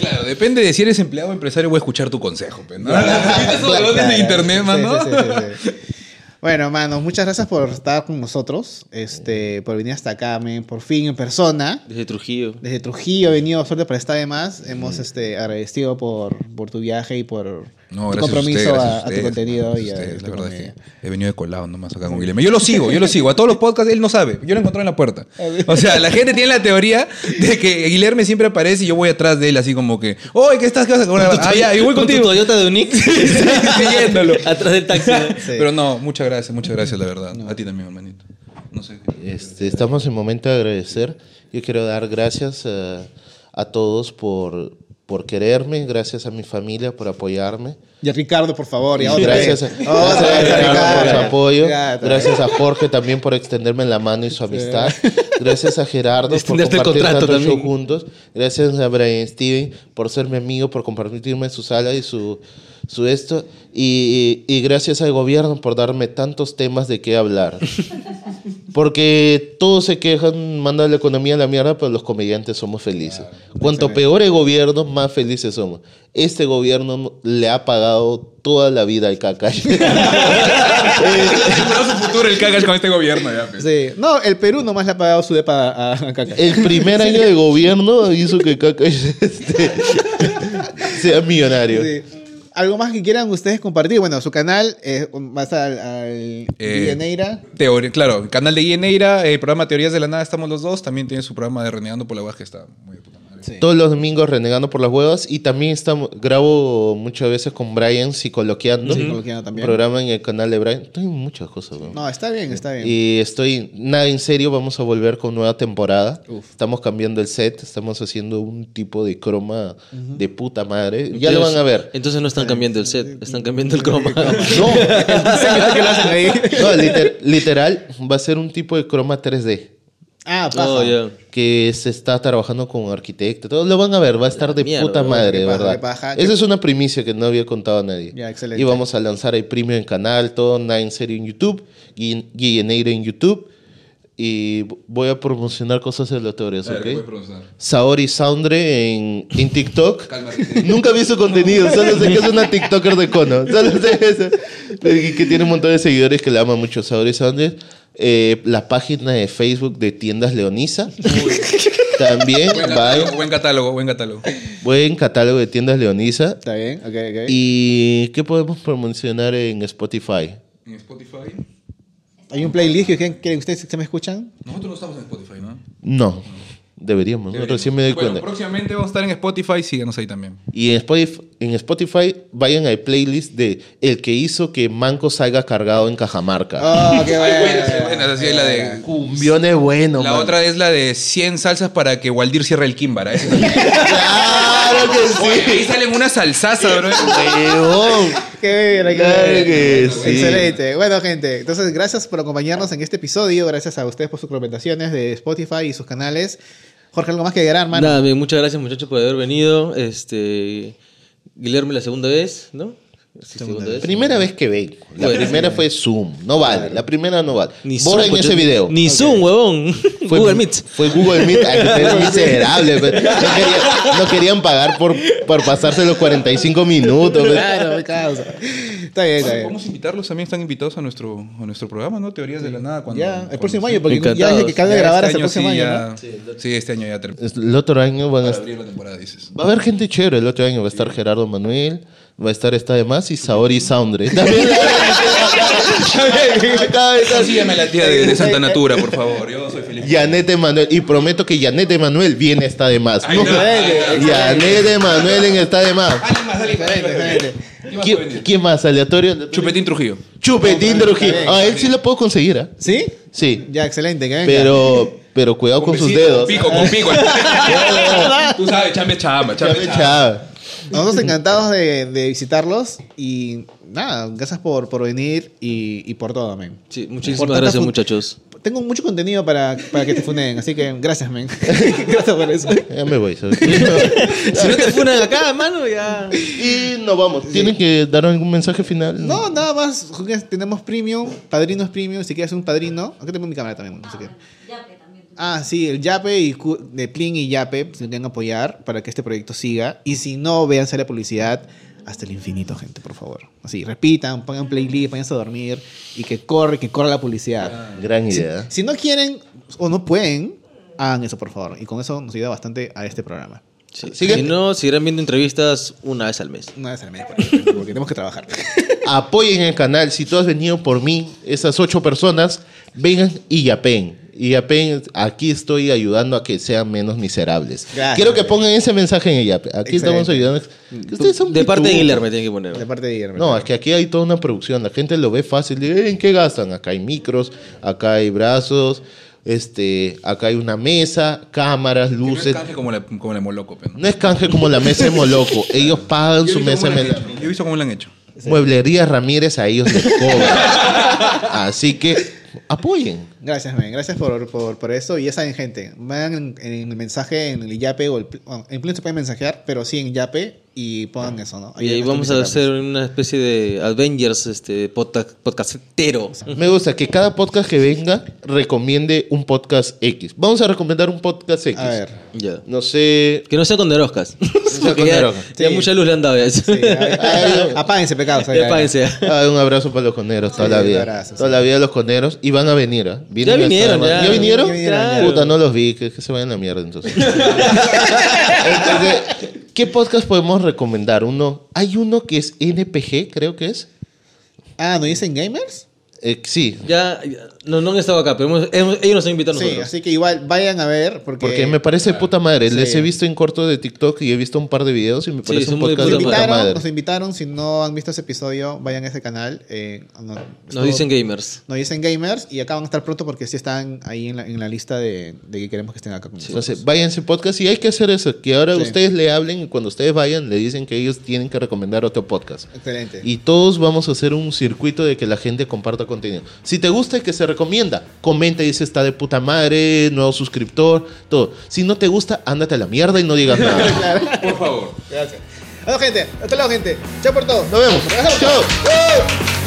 Claro, depende de si eres empleado o empresario, voy a escuchar tu consejo. Pues, ¿no? Claro, ¿Viste esos balones claro. de internet, Sí, mano? sí, sí, sí, sí. Bueno, mano, muchas gracias por estar con nosotros, este, por venir hasta acá, men, por fin en persona. Desde Trujillo. Desde Trujillo he venido suerte para estar de más. Hemos este, agradecido por, por tu viaje y por No, tu gracias compromiso a, tu contenido gracias y a tu La verdad es que he venido de colado nomás acá con Guillermo. Yo lo sigo, yo lo sigo. A todos los podcasts él no sabe. Yo lo encontré en la puerta. O sea, la gente tiene la teoría de que Guillermo siempre aparece y yo voy atrás de él así como que, oye, ¿qué estás? ¿Qué vas a Ah, ya, y voy Con tu contigo. Toyota de Unix. Siguiéndolo. Atrás del taxi. ¿no? Sí. Pero no, muchas gracias, muchas gracias, la verdad. A ti también, hermanito. No sé. Este, estamos en momento de agradecer. Yo quiero dar gracias a, a todos por, por quererme, gracias a mi familia por apoyarme. Y a Ricardo, por favor. Y a otra Gracias, a, vez. gracias a vez, Ricardo por su apoyo. Ya, Gracias a Jorge también por extenderme la mano y su amistad. Gracias a Gerardo por compartir tanto show juntos. Gracias a Brian Steven por ser mi amigo, por compartirme su sala y su, su esto. Y, y gracias al gobierno por darme tantos temas de qué hablar. Porque todos se quejan, mandan la economía a la mierda, pero los comediantes somos felices. Cuanto peor el gobierno, más felices somos. Este gobierno le ha pagado toda la vida al caca. Aseguró su futuro el cagas con este gobierno ya, pues. Sí. No, el Perú nomás le ha pagado su depa a, a Caca. El primer año de gobierno hizo que caca este, sea millonario. Sí. ¿Algo más que quieran ustedes compartir? Bueno, su canal eh, estar al, al Eh, Villa Neira. Teoría, claro, canal de Guille Neira, el programa Teorías de la Nada, estamos los dos. También tiene su programa de Renegando por la Baja, que está muy de Todos los domingos renegando por las huevas y también estamos, grabo muchas veces con Brian psicoloqueando. Psicoloqueando también. Programa en el canal de Brian. Tengo muchas cosas, weón. No, está bien, está bien. Y estoy, nada en serio, vamos a volver con nueva temporada. Uf. Estamos cambiando el set, estamos haciendo un tipo de croma de puta madre. Ya lo van a ver. Entonces no están cambiando el set, están cambiando el croma. No, literal, va a ser un tipo de croma 3D. Ah, paja. Oh, ya. Que se está trabajando con arquitecto. Todos lo van a ver, va a estar de Mierda, puta madre, verdad. paja. Esa es una primicia que no había contado a nadie. Ya, excelente. Y vamos a lanzar el premio en canal, todo, nada en serio en YouTube, Gui- Guilleneira en YouTube. Y voy a promocionar cosas aleatorias, ¿ok? Saori Soundre en, en TikTok. Nunca vi su contenido, solo sé que es una TikToker de cono. Solo sé eso. Y que tiene un montón de seguidores que la aman mucho. Saori Soundre. Eh, la página de Facebook de Tiendas Leonisa. También, Buen catálogo, buen catálogo, buen catálogo. Buen catálogo de Tiendas Leonisa. Está bien, ok, ok. ¿Y qué podemos promocionar en Spotify? En Spotify. ¿Hay un playlist que ustedes que me escuchan? Nosotros no estamos en Spotify, ¿no? No. Deberíamos, ¿no? Recién me doy Bueno, cuenta. próximamente vamos a estar en Spotify, síganos ahí también. Y en Spotify, en Spotify vayan al playlist de el que hizo que Manco salga cargado en Cajamarca. Oh, qué es la de... Cumbión es bueno, La man. otra es la de 100 salsas para que Waldir cierre el Kimbara. también. Claro que Oye, ahí sí. salen una salsaza, bro. Qué bien, qué Claro bien. que sí. Excelente. Bueno, gente, entonces gracias por acompañarnos en este episodio. Gracias a ustedes por sus recomendaciones de Spotify y sus canales. Jorge, ¿algo más que agregar, hermano? Nada, muchas gracias muchachos por haber venido. Este, Guillermo la segunda vez, ¿no? Sí, segunda vez. Primera vez que vengo. La Bueno, primera fue Zoom. No vale. La primera no vale. Ni Zoom, ese cocho- video. Ni Zoom, huevón. Fue- Google Meet. Fue Google Meet. Ay, ustedes miserables. pues. No querían, no querían pagar por, por pasarse los 45 minutos. pues. Claro, me causa. Está bien, está bien. Vamos a invitarlos, también están invitados a nuestro, a nuestro programa, ¿no? Teorías de la nada. Cuando, Ya, el cuando- próximo sí. año, porque ya Encantados. dije que acaba de Ya grabar este hasta el próximo sí, año, ya- ¿no? Sí, este año ya termina. El otro año van a, Para abrir la temporada, dices. va a haber gente chévere. El otro año va a estar Gerardo Manuel. Va a estar esta de más y Saori Soundre. También. Acá está. Consígueme la tía de, de Santa Natura, por favor. Yo soy Felipe. Yanet Emanuel. Y prometo que Yanet Emanuel viene esta de más. Ahí está. Yanet Emanuel en esta de más. ¿Quién ¿Quién, más? ¿Aleatorio? Chupetín Trujillo. Chupetín Trujillo. bien, Ah, él sí lo puedo conseguir, ¿ah? ¿Sí? Sí. Ya, excelente, que venga. Pero, pero cuidado con sus besito, dedos. Con pico, con pico. Tú sabes, chame chamba, Ya chame echaba. Nosotros encantados de, de visitarlos y nada, gracias por, por venir y, y por todo, men. Sí, muchísimas gracias muchachos. Tengo mucho contenido para, para que te funen, así que gracias, men. gracias por eso. Ya me voy. ¿sabes? Si no te funan acá, hermano, ya. y nos vamos. ¿Tienen que dar algún mensaje final? No, nada más. Tenemos premium, padrinos premium. Si quieres un padrino, aquí tengo mi cámara también. No sé qué. Ah, sí, el Yape y de Plin y Yape se quieren apoyar para que este proyecto siga. Y si no, véanse la publicidad hasta el infinito, gente, por favor. Así, repitan, pongan playlist, váyanse a dormir y que corre, que corra la publicidad. Gran Si, idea. si no quieren o no pueden, hagan eso, por favor. Y con eso nos ayuda bastante a este programa. Sí. Si no, seguirán viendo entrevistas una vez al mes. Una vez al mes, por ejemplo, porque tenemos que trabajar. Apoyen el canal. Si tú has venido por mí, esas ocho personas, vengan y yapen. Y yapen, aquí estoy ayudando a que sean menos miserables. Gracias. Quiero que pongan ese mensaje en el yape. Aquí estamos ayudando. ustedes son De parte de. Guillermo tienen que poner. De parte de Guillermo. No, es que aquí hay toda una producción. La gente lo ve fácil. Dice, "Eh, ¿En qué gastan? Acá hay micros, acá hay brazos, este, acá hay una mesa, cámaras, Que No es luces. canje como la, como la Moloco, pero. No es canje como la mesa de Moloco. Ellos pagan su mesa de. Yo he visto cómo lo han hecho. Mueblería Ramírez a ellos les cobra. Así que apoyen. Gracias, men. Gracias por, por, por eso. Y ya saben, gente, van en, el mensaje en el Yape o el... en Plin se pueden mensajear, pero sí en Yape y pongan eso, ¿no? Y ahí vamos a hacer una especie de Avengers este, podcast, podcastero. Me gusta que cada podcast que venga recomiende un podcast X. Vamos a recomendar un podcast X. A ver. Ya. No sé. Que no sea con Deroscas. sea Porque con ya, Deroscas. ya Sí. mucha luz le han dado ya. Sí, apáguense, pecados. Apáguense. Ah, un abrazo para los coneros toda Sí, la vida. abrazo, toda sí. la vida los coneros. Y van a venir, ¿ah? Vienen Ya vinieron, ya. ¿Ya vinieron? Ya vinieron, ya. Puta, no los vi. Que, que se vayan a la mierda entonces. Entonces, ¿qué podcast podemos recomendar? Uno, hay uno que es NPG, creo que es. Ah, ¿no dicen gamers? Eh, sí, Ya, ya- no, no han estado acá, pero hemos- hemos- ellos nos han invitado a Sí, nosotros. así que igual vayan a ver porque... porque me parece puta madre. Sí. Les he visto en corto de TikTok y he visto un par de videos y me Sí, parece un podcast de puta madre. nos invitaron, si no han visto ese episodio, vayan a ese canal. eh, no- Nos dicen gamers. Nos dicen gamers y acá van a estar pronto porque sí están ahí en la, en la lista de, de que queremos que estén acá con nosotros. Entonces, váyanse podcast y hay que hacer eso, que ahora Sí. ustedes le hablen y cuando ustedes vayan le dicen que ellos tienen que recomendar otro podcast. Excelente. Y todos vamos a hacer un circuito de que la gente comparta contenido. Si te gusta y que se recomienda, comenta y dice está de puta madre, nuevo suscriptor, todo. Si no te gusta, ándate a la mierda y no digas nada. Por favor. Gracias. Bueno, gente, hasta luego, gente. Chao por todo. Nos vemos. Chao.